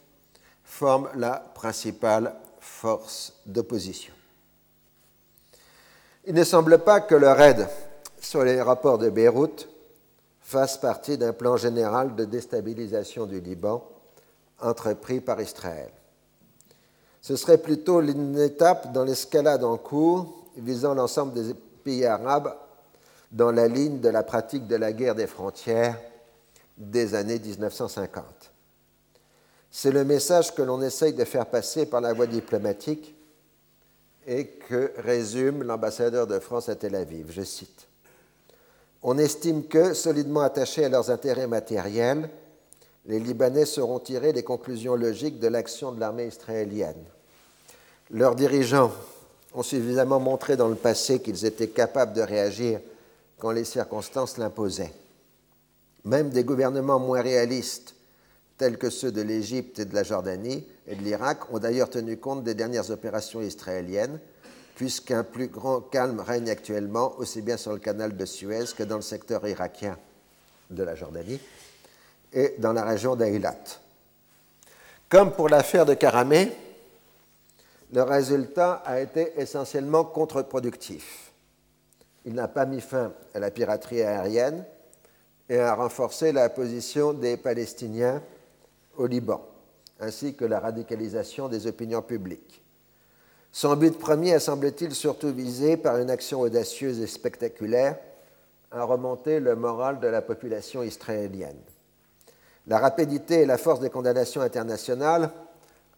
B: forme la principale force d'opposition. Il ne semble pas que le raid sur les rapports de Beyrouth fasse partie d'un plan général de déstabilisation du Liban entrepris par Israël. Ce serait plutôt une étape dans l'escalade en cours visant l'ensemble des pays arabes dans la ligne de la pratique de la guerre des frontières des années 1950. C'est le message que l'on essaye de faire passer par la voie diplomatique et que résume l'ambassadeur de France à Tel Aviv. Je cite. On estime que, solidement attachés à leurs intérêts matériels, les Libanais sauront tirer les conclusions logiques de l'action de l'armée israélienne. Leurs dirigeants ont suffisamment montré dans le passé qu'ils étaient capables de réagir quand les circonstances l'imposaient. Même des gouvernements moins réalistes, tels que ceux de l'Égypte et de la Jordanie et de l'Irak, ont d'ailleurs tenu compte des dernières opérations israéliennes, puisqu'un plus grand calme règne actuellement aussi bien sur le canal de Suez que dans le secteur irakien de la Jordanie et dans la région d'Aïlat. Comme pour l'affaire de Karamé, le résultat a été essentiellement contre-productif. Il n'a pas mis fin à la piraterie aérienne et a renforcé la position des Palestiniens au Liban, ainsi que la radicalisation des opinions publiques. Son but premier semble-t-il, surtout visé par une action audacieuse et spectaculaire à remonter le moral de la population israélienne. La rapidité et la force des condamnations internationales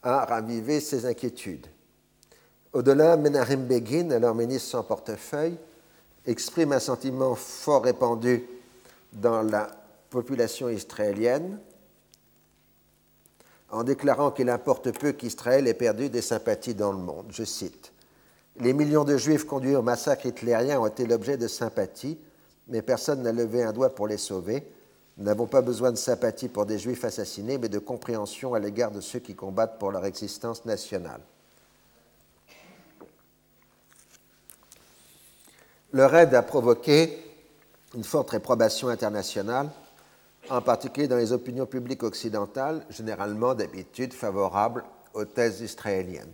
B: a ravivé ses inquiétudes. Au-delà, Menachem Begin, alors ministre sans portefeuille, exprime un sentiment fort répandu dans la population israélienne en déclarant qu'il importe peu qu'Israël ait perdu des sympathies dans le monde. Je cite Les millions de juifs conduits au massacre hitlérien ont été l'objet de sympathies, mais personne n'a levé un doigt pour les sauver. Nous n'avons pas besoin de sympathie pour des juifs assassinés, mais de compréhension à l'égard de ceux qui combattent pour leur existence nationale. Le raid a provoqué une forte réprobation internationale, en particulier dans les opinions publiques occidentales, généralement d'habitude favorables aux thèses israéliennes.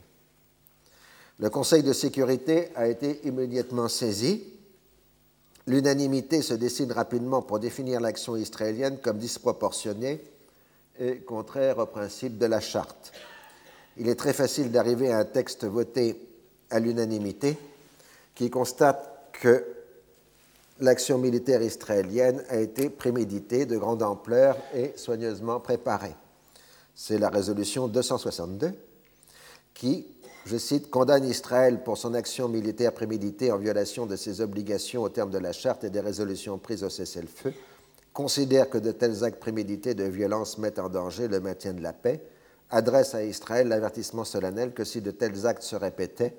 B: Le Conseil de sécurité a été immédiatement saisi l'unanimité se dessine rapidement pour définir l'action israélienne comme disproportionnée et contraire au principe de la charte. Il est très facile d'arriver à un texte voté à l'unanimité qui constate que l'action militaire israélienne a été préméditée, de grande ampleur et soigneusement préparée. C'est la résolution 262 qui, je cite, condamne Israël pour son action militaire préméditée en violation de ses obligations au terme de la charte et des résolutions prises au cessez-le-feu, considère que de tels actes prémédités de violence mettent en danger le maintien de la paix, adresse à Israël l'avertissement solennel que si de tels actes se répétaient,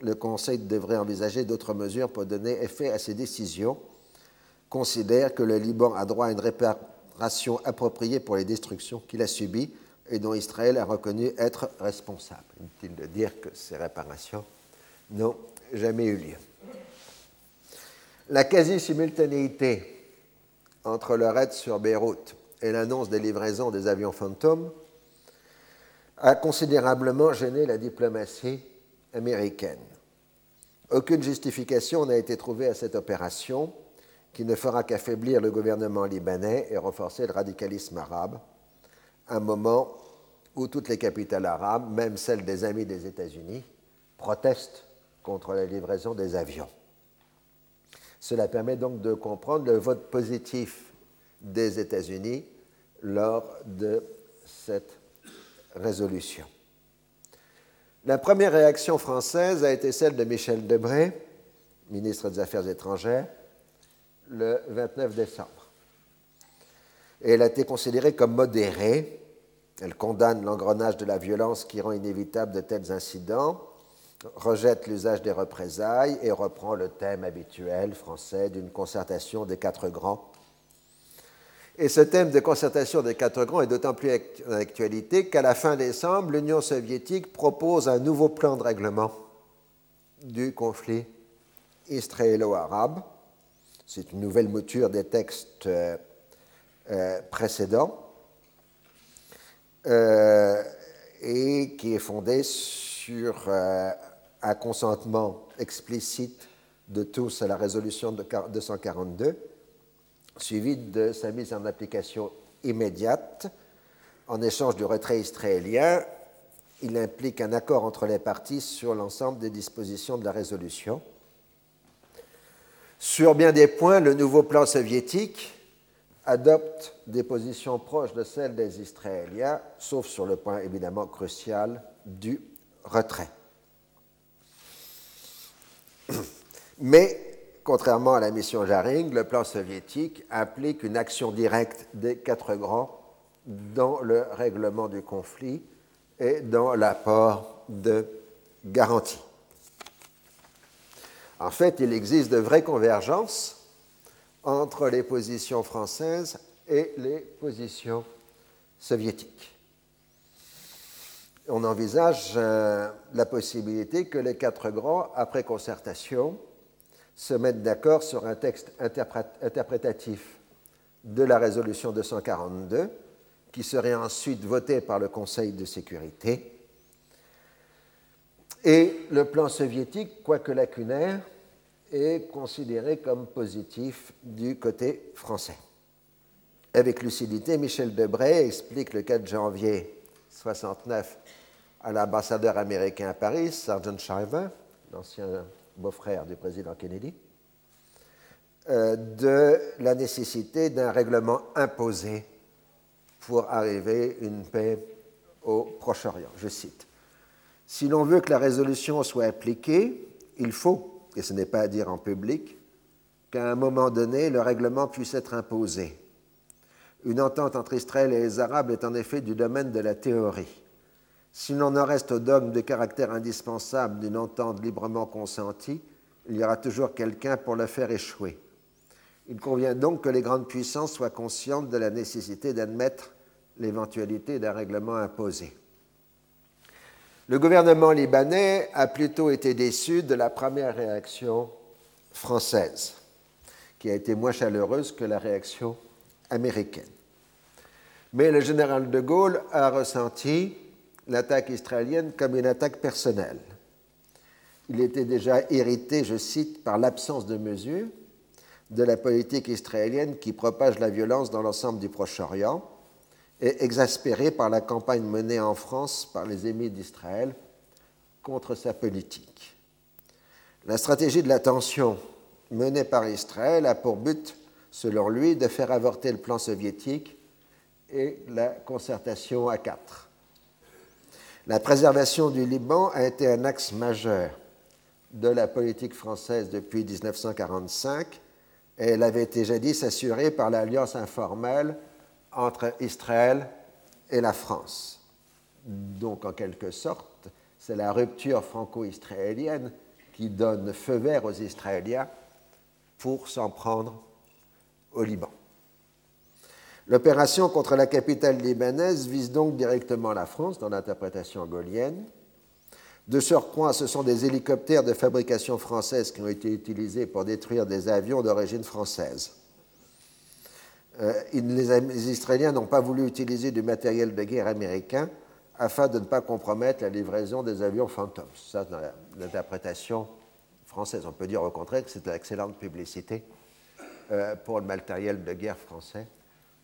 B: le Conseil devrait envisager d'autres mesures pour donner effet à ses décisions, considère que le Liban a droit à une réparation appropriée pour les destructions qu'il a subies et dont Israël a reconnu être responsable. Inutile de dire que ces réparations n'ont jamais eu lieu. La quasi-simultanéité entre le raid sur Beyrouth et l'annonce des livraisons des avions fantômes a considérablement gêné la diplomatie américaine. Aucune justification n'a été trouvée à cette opération qui ne fera qu'affaiblir le gouvernement libanais et renforcer le radicalisme arabe, un moment où toutes les capitales arabes, même celles des amis des États-Unis, protestent contre la livraison des avions. Cela permet donc de comprendre le vote positif des États-Unis lors de cette résolution. La première réaction française a été celle de Michel Debré, ministre des Affaires étrangères, le 29 décembre. Et elle a été considérée comme modérée. Elle condamne l'engrenage de la violence qui rend inévitable de tels incidents rejette l'usage des représailles et reprend le thème habituel français d'une concertation des quatre grands. Et ce thème de concertation des quatre grands est d'autant plus en actualité qu'à la fin décembre, l'Union soviétique propose un nouveau plan de règlement du conflit israélo-arabe. C'est une nouvelle mouture des textes euh, euh, précédents euh, et qui est fondée sur un consentement explicite de tous à la résolution de 242, suivi de sa mise en application immédiate. En échange du retrait israélien, il implique un accord entre les parties sur l'ensemble des dispositions de la résolution. Sur bien des points, le nouveau plan soviétique adopte des positions proches de celles des Israéliens, sauf sur le point évidemment crucial du retrait. Mais, contrairement à la mission Jaring, le plan soviétique implique une action directe des quatre grands dans le règlement du conflit et dans l'apport de garanties. En fait, il existe de vraies convergences entre les positions françaises et les positions soviétiques. On envisage euh, la possibilité que les quatre grands, après concertation, se mettent d'accord sur un texte interprétatif de la résolution 242 qui serait ensuite voté par le Conseil de sécurité. Et le plan soviétique, quoique lacunaire, est considéré comme positif du côté français. Avec lucidité, Michel Debray explique le 4 janvier 69 à l'ambassadeur américain à Paris, Sergeant Shriver, l'ancien beau-frère du président Kennedy, euh, de la nécessité d'un règlement imposé pour arriver une paix au Proche-Orient. Je cite. Si l'on veut que la résolution soit appliquée, il faut, et ce n'est pas à dire en public, qu'à un moment donné, le règlement puisse être imposé. Une entente entre Israël et les Arabes est en effet du domaine de la théorie. Si l'on en reste au dogme de caractère indispensable d'une entente librement consentie, il y aura toujours quelqu'un pour le faire échouer. Il convient donc que les grandes puissances soient conscientes de la nécessité d'admettre l'éventualité d'un règlement imposé. Le gouvernement libanais a plutôt été déçu de la première réaction française, qui a été moins chaleureuse que la réaction américaine. Mais le général de Gaulle a ressenti l'attaque israélienne comme une attaque personnelle. Il était déjà irrité, je cite, par l'absence de mesures, de la politique israélienne qui propage la violence dans l'ensemble du Proche-Orient et exaspéré par la campagne menée en France par les émirs d'Israël contre sa politique. La stratégie de la tension menée par Israël a pour but, selon lui, de faire avorter le plan soviétique et la concertation à quatre. La préservation du Liban a été un axe majeur de la politique française depuis 1945 et elle avait été jadis assurée par l'alliance informelle entre Israël et la France. Donc, en quelque sorte, c'est la rupture franco-israélienne qui donne feu vert aux Israéliens pour s'en prendre au Liban. L'opération contre la capitale libanaise vise donc directement la France dans l'interprétation gaulienne. De surcroît, ce sont des hélicoptères de fabrication française qui ont été utilisés pour détruire des avions d'origine française. Euh, les Israéliens n'ont pas voulu utiliser du matériel de guerre américain afin de ne pas compromettre la livraison des avions Phantom. Ça, dans l'interprétation française. On peut dire au contraire que c'est une excellente publicité euh, pour le matériel de guerre français.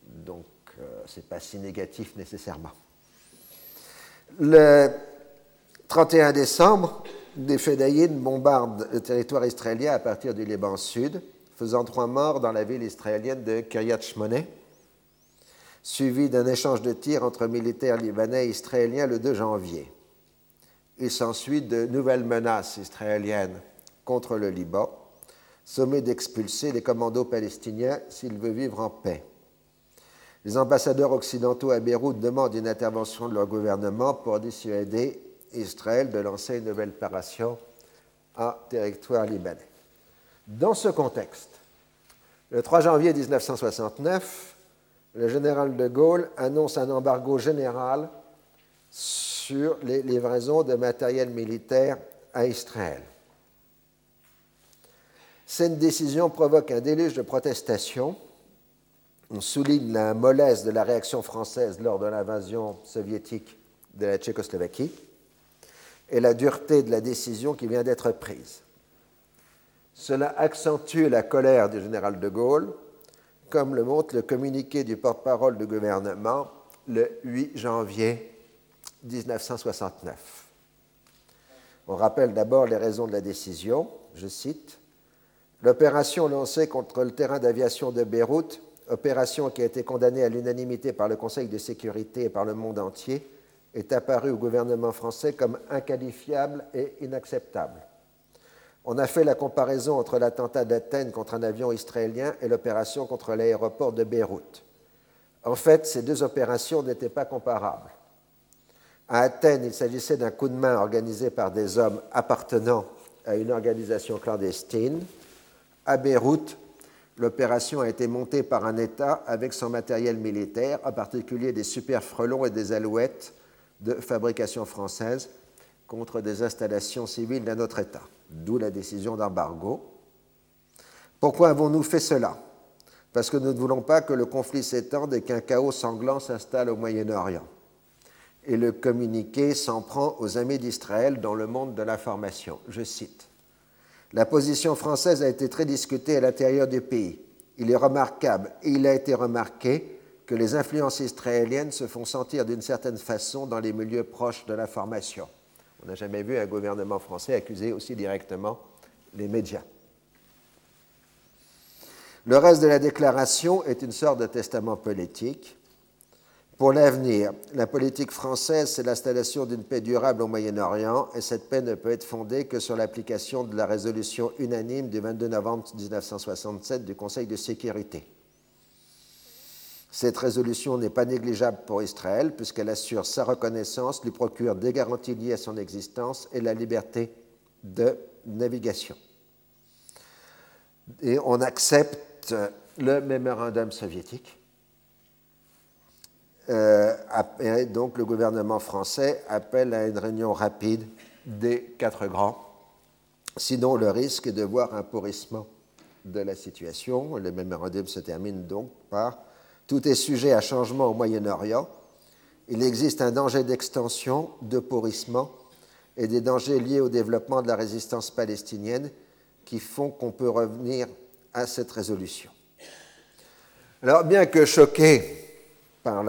B: Donc, euh, ce n'est pas si négatif nécessairement. Le 31 décembre, des Fedaïnes bombardent le territoire israélien à partir du Liban Sud, faisant trois morts dans la ville israélienne de Kiryat Shmone, suivi d'un échange de tirs entre militaires libanais et israéliens le 2 janvier. Il s'ensuit de nouvelles menaces israéliennes contre le Liban, sommet d'expulser les commandos palestiniens s'il veut vivre en paix. Les ambassadeurs occidentaux à Beyrouth demandent une intervention de leur gouvernement pour dissuader Israël de lancer une nouvelle opération en territoire libanais. Dans ce contexte, le 3 janvier 1969, le général de Gaulle annonce un embargo général sur les livraisons de matériel militaire à Israël. Cette décision provoque un déluge de protestations. On souligne la mollesse de la réaction française lors de l'invasion soviétique de la Tchécoslovaquie et la dureté de la décision qui vient d'être prise. Cela accentue la colère du général de Gaulle, comme le montre le communiqué du porte-parole du gouvernement le 8 janvier 1969. On rappelle d'abord les raisons de la décision, je cite, L'opération lancée contre le terrain d'aviation de Beyrouth, opération qui a été condamnée à l'unanimité par le Conseil de sécurité et par le monde entier, est apparue au gouvernement français comme inqualifiable et inacceptable. On a fait la comparaison entre l'attentat d'Athènes contre un avion israélien et l'opération contre l'aéroport de Beyrouth. En fait, ces deux opérations n'étaient pas comparables. À Athènes, il s'agissait d'un coup de main organisé par des hommes appartenant à une organisation clandestine. À Beyrouth, l'opération a été montée par un État avec son matériel militaire, en particulier des super frelons et des alouettes de fabrication française contre des installations civiles d'un autre État, d'où la décision d'embargo. Pourquoi avons-nous fait cela? Parce que nous ne voulons pas que le conflit s'étende et qu'un chaos sanglant s'installe au Moyen-Orient. Et le communiqué s'en prend aux amis d'Israël dans le monde de l'information. Je cite. La position française a été très discutée à l'intérieur du pays. Il est remarquable, et il a été remarqué, que les influences israéliennes se font sentir d'une certaine façon dans les milieux proches de l'information. On n'a jamais vu un gouvernement français accuser aussi directement les médias. Le reste de la déclaration est une sorte de testament politique. Pour l'avenir, la politique française, c'est l'installation d'une paix durable au Moyen-Orient, et cette paix ne peut être fondée que sur l'application de la résolution unanime du 22 novembre 1967 du Conseil de sécurité. Cette résolution n'est pas négligeable pour Israël puisqu'elle assure sa reconnaissance, lui procure des garanties liées à son existence et la liberté de navigation. Et on accepte le mémorandum soviétique. Euh, et donc le gouvernement français appelle à une réunion rapide des quatre grands. Sinon, le risque est de voir un pourrissement de la situation. Le mémorandum se termine donc par tout est sujet à changement au Moyen-Orient. Il existe un danger d'extension, de pourrissement et des dangers liés au développement de la résistance palestinienne qui font qu'on peut revenir à cette résolution. Alors, bien que choqué par,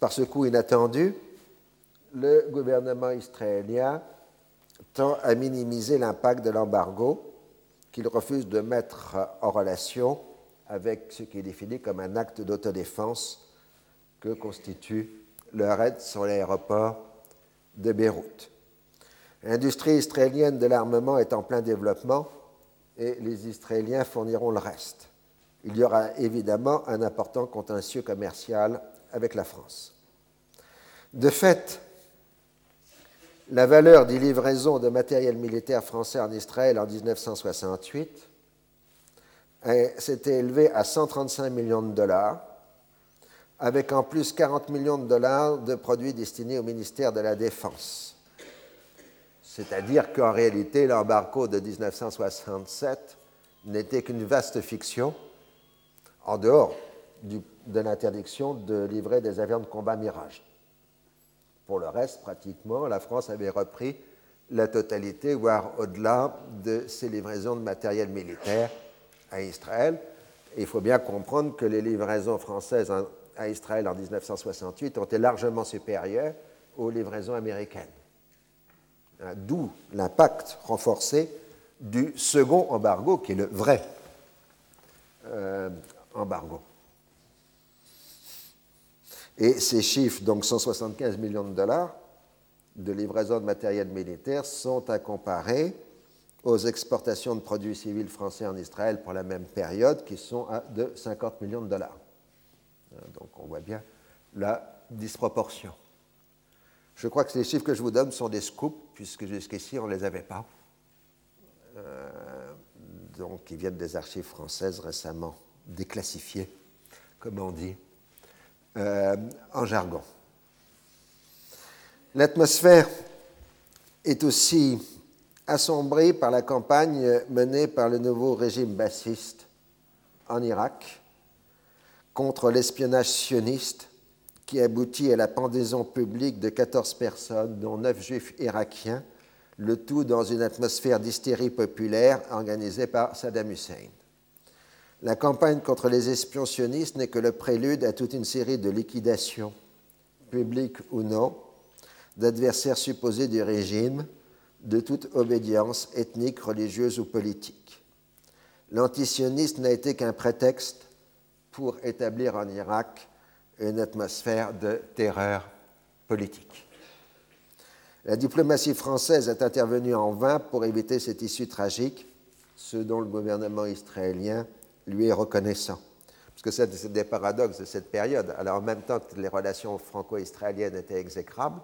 B: par ce coup inattendu, le gouvernement israélien tend à minimiser l'impact de l'embargo qu'il refuse de mettre en relation avec ce qui est défini comme un acte d'autodéfense que constitue le raid sur l'aéroport de Beyrouth. L'industrie israélienne de l'armement est en plein développement et les Israéliens fourniront le reste. Il y aura évidemment un important contentieux commercial avec la France. De fait, la valeur des livraisons de matériel militaire français en Israël en 1968 s'était élevée à 135 millions de dollars, avec en plus 40 millions de dollars de produits destinés au ministère de la Défense. C'est-à-dire qu'en réalité, l'embargo de 1967 n'était qu'une vaste fiction, en dehors de l'interdiction de livrer des avions de combat Mirage. Pour le reste, pratiquement, la France avait repris la totalité, voire au-delà de ses livraisons de matériel militaire à Israël. il faut bien comprendre que les livraisons françaises à Israël en 1968 ont été largement supérieures aux livraisons américaines. Hein, d'où l'impact renforcé du second embargo, qui est le vrai euh, embargo. Et ces chiffres, donc 175 millions de dollars de livraison de matériel militaire, sont à comparer aux exportations de produits civils français en Israël pour la même période, qui sont à de 50 millions de dollars. Hein, donc on voit bien la disproportion. Je crois que les chiffres que je vous donne sont des scoops, puisque jusqu'ici on ne les avait pas. Euh, donc ils viennent des archives françaises récemment déclassifiées, comme on dit. Euh, en jargon. L'atmosphère est aussi assombrie par la campagne menée par le nouveau régime bassiste en Irak contre l'espionnage sioniste qui aboutit à la pendaison publique de 14 personnes, dont 9 juifs irakiens, le tout dans une atmosphère d'hystérie populaire organisée par Saddam Hussein. La campagne contre les espions sionistes n'est que le prélude à toute une série de liquidations, publiques ou non, d'adversaires supposés du régime, de toute obédience ethnique, religieuse ou politique. L'antisionisme n'a été qu'un prétexte pour établir en Irak une atmosphère de terreur politique. La diplomatie française est intervenue en vain pour éviter cette issue tragique, ce dont le gouvernement israélien lui est reconnaissant. Parce que c'est des paradoxes de cette période. Alors en même temps que les relations franco-israéliennes étaient exécrables,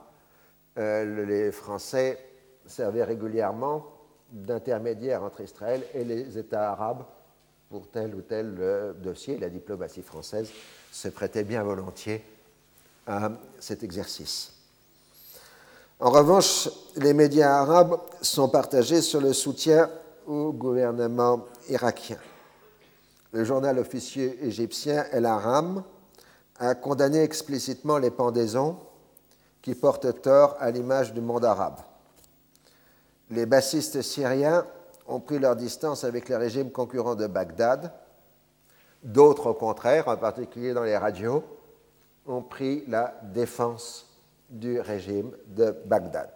B: euh, les Français servaient régulièrement d'intermédiaires entre Israël et les États arabes pour tel ou tel euh, dossier. La diplomatie française se prêtait bien volontiers à cet exercice. En revanche, les médias arabes sont partagés sur le soutien au gouvernement irakien le journal officieux égyptien El Aram a condamné explicitement les pendaisons qui portent tort à l'image du monde arabe. Les bassistes syriens ont pris leur distance avec le régime concurrent de Bagdad. D'autres, au contraire, en particulier dans les radios, ont pris la défense du régime de Bagdad.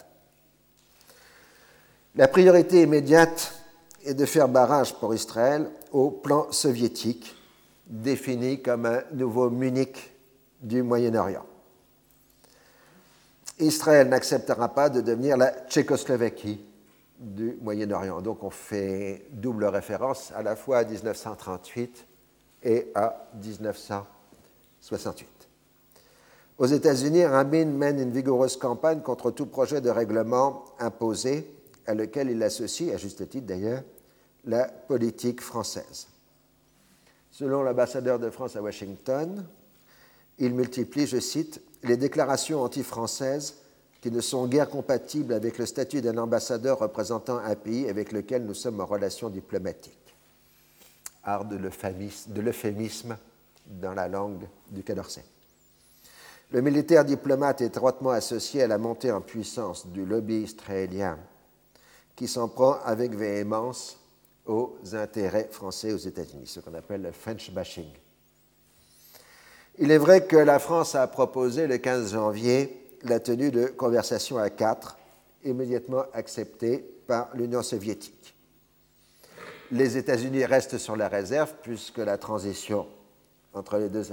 B: La priorité immédiate et de faire barrage pour Israël au plan soviétique, défini comme un nouveau Munich du Moyen-Orient. Israël n'acceptera pas de devenir la Tchécoslovaquie du Moyen-Orient. Donc on fait double référence à la fois à 1938 et à 1968. Aux États-Unis, Rabin mène une vigoureuse campagne contre tout projet de règlement imposé à lequel il associe, à juste titre d'ailleurs, la politique française. Selon l'ambassadeur de France à Washington, il multiplie, je cite, les déclarations anti-françaises qui ne sont guère compatibles avec le statut d'un ambassadeur représentant un pays avec lequel nous sommes en relation diplomatique. Art de l'euphémisme dans la langue du Quai. Le militaire diplomate est étroitement associé à la montée en puissance du lobby israélien qui s'en prend avec véhémence aux intérêts français aux États-Unis, ce qu'on appelle le French bashing. Il est vrai que la France a proposé le 15 janvier la tenue de conversations à quatre, immédiatement acceptées par l'Union soviétique. Les États-Unis restent sur la réserve puisque la transition entre les deux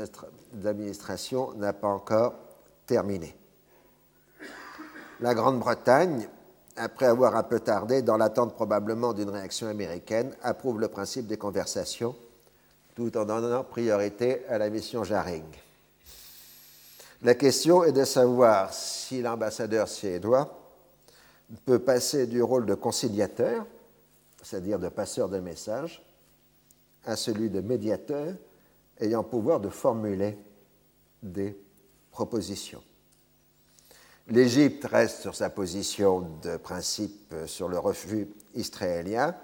B: administrations n'a pas encore terminé. La Grande-Bretagne, après avoir un peu tardé, dans l'attente probablement d'une réaction américaine, approuve le principe des conversations tout en donnant priorité à la mission Jaring. La question est de savoir si l'ambassadeur suédois peut passer du rôle de conciliateur, c'est-à-dire de passeur de messages, à celui de médiateur ayant pouvoir de formuler des propositions. L'Égypte reste sur sa position de principe sur le refus israélien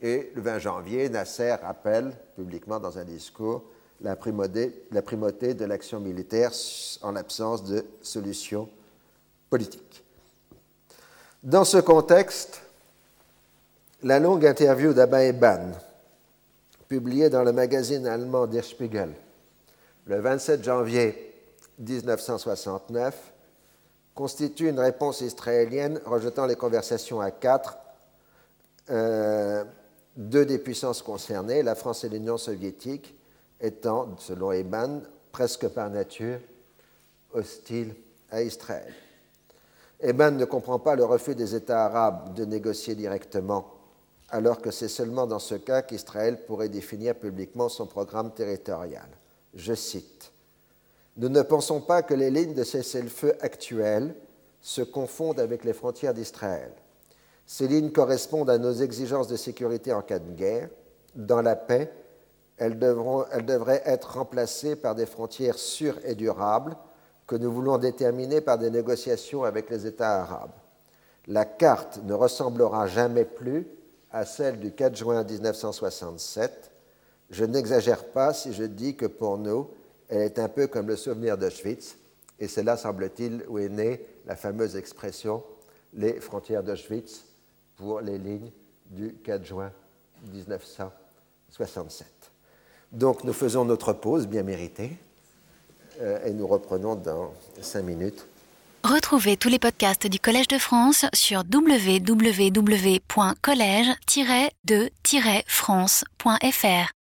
B: et le 20 janvier, Nasser appelle publiquement dans un discours la primauté, de l'action militaire en l'absence de solution politique. Dans ce contexte, la longue interview d'Abba Eban, publiée dans le magazine allemand Der Spiegel le 27 janvier 1969, constitue une réponse israélienne rejetant les conversations à quatre, euh, deux des puissances concernées, la France et l'Union soviétique, étant, selon Eban, presque par nature hostiles à Israël. Eban ne comprend pas le refus des États arabes de négocier directement, alors que c'est seulement dans ce cas qu'Israël pourrait définir publiquement son programme territorial. Je cite nous ne pensons pas que les lignes de cessez-le-feu actuelles se confondent avec les frontières d'Israël. Ces lignes correspondent à nos exigences de sécurité en cas de guerre. Dans la paix, elles, devront, elles devraient être remplacées par des frontières sûres et durables que nous voulons déterminer par des négociations avec les États arabes. La carte ne ressemblera jamais plus à celle du 4 juin 1967. Je n'exagère pas si je dis que pour nous, elle est un peu comme le souvenir d'Auschwitz, et c'est là, semble-t-il, où est née la fameuse expression les frontières d'Auschwitz pour les lignes du 4 juin 1967. Donc nous faisons notre pause bien méritée euh, et nous reprenons dans cinq minutes.
A: Retrouvez tous les podcasts du Collège de France sur www.collège-de-france.fr.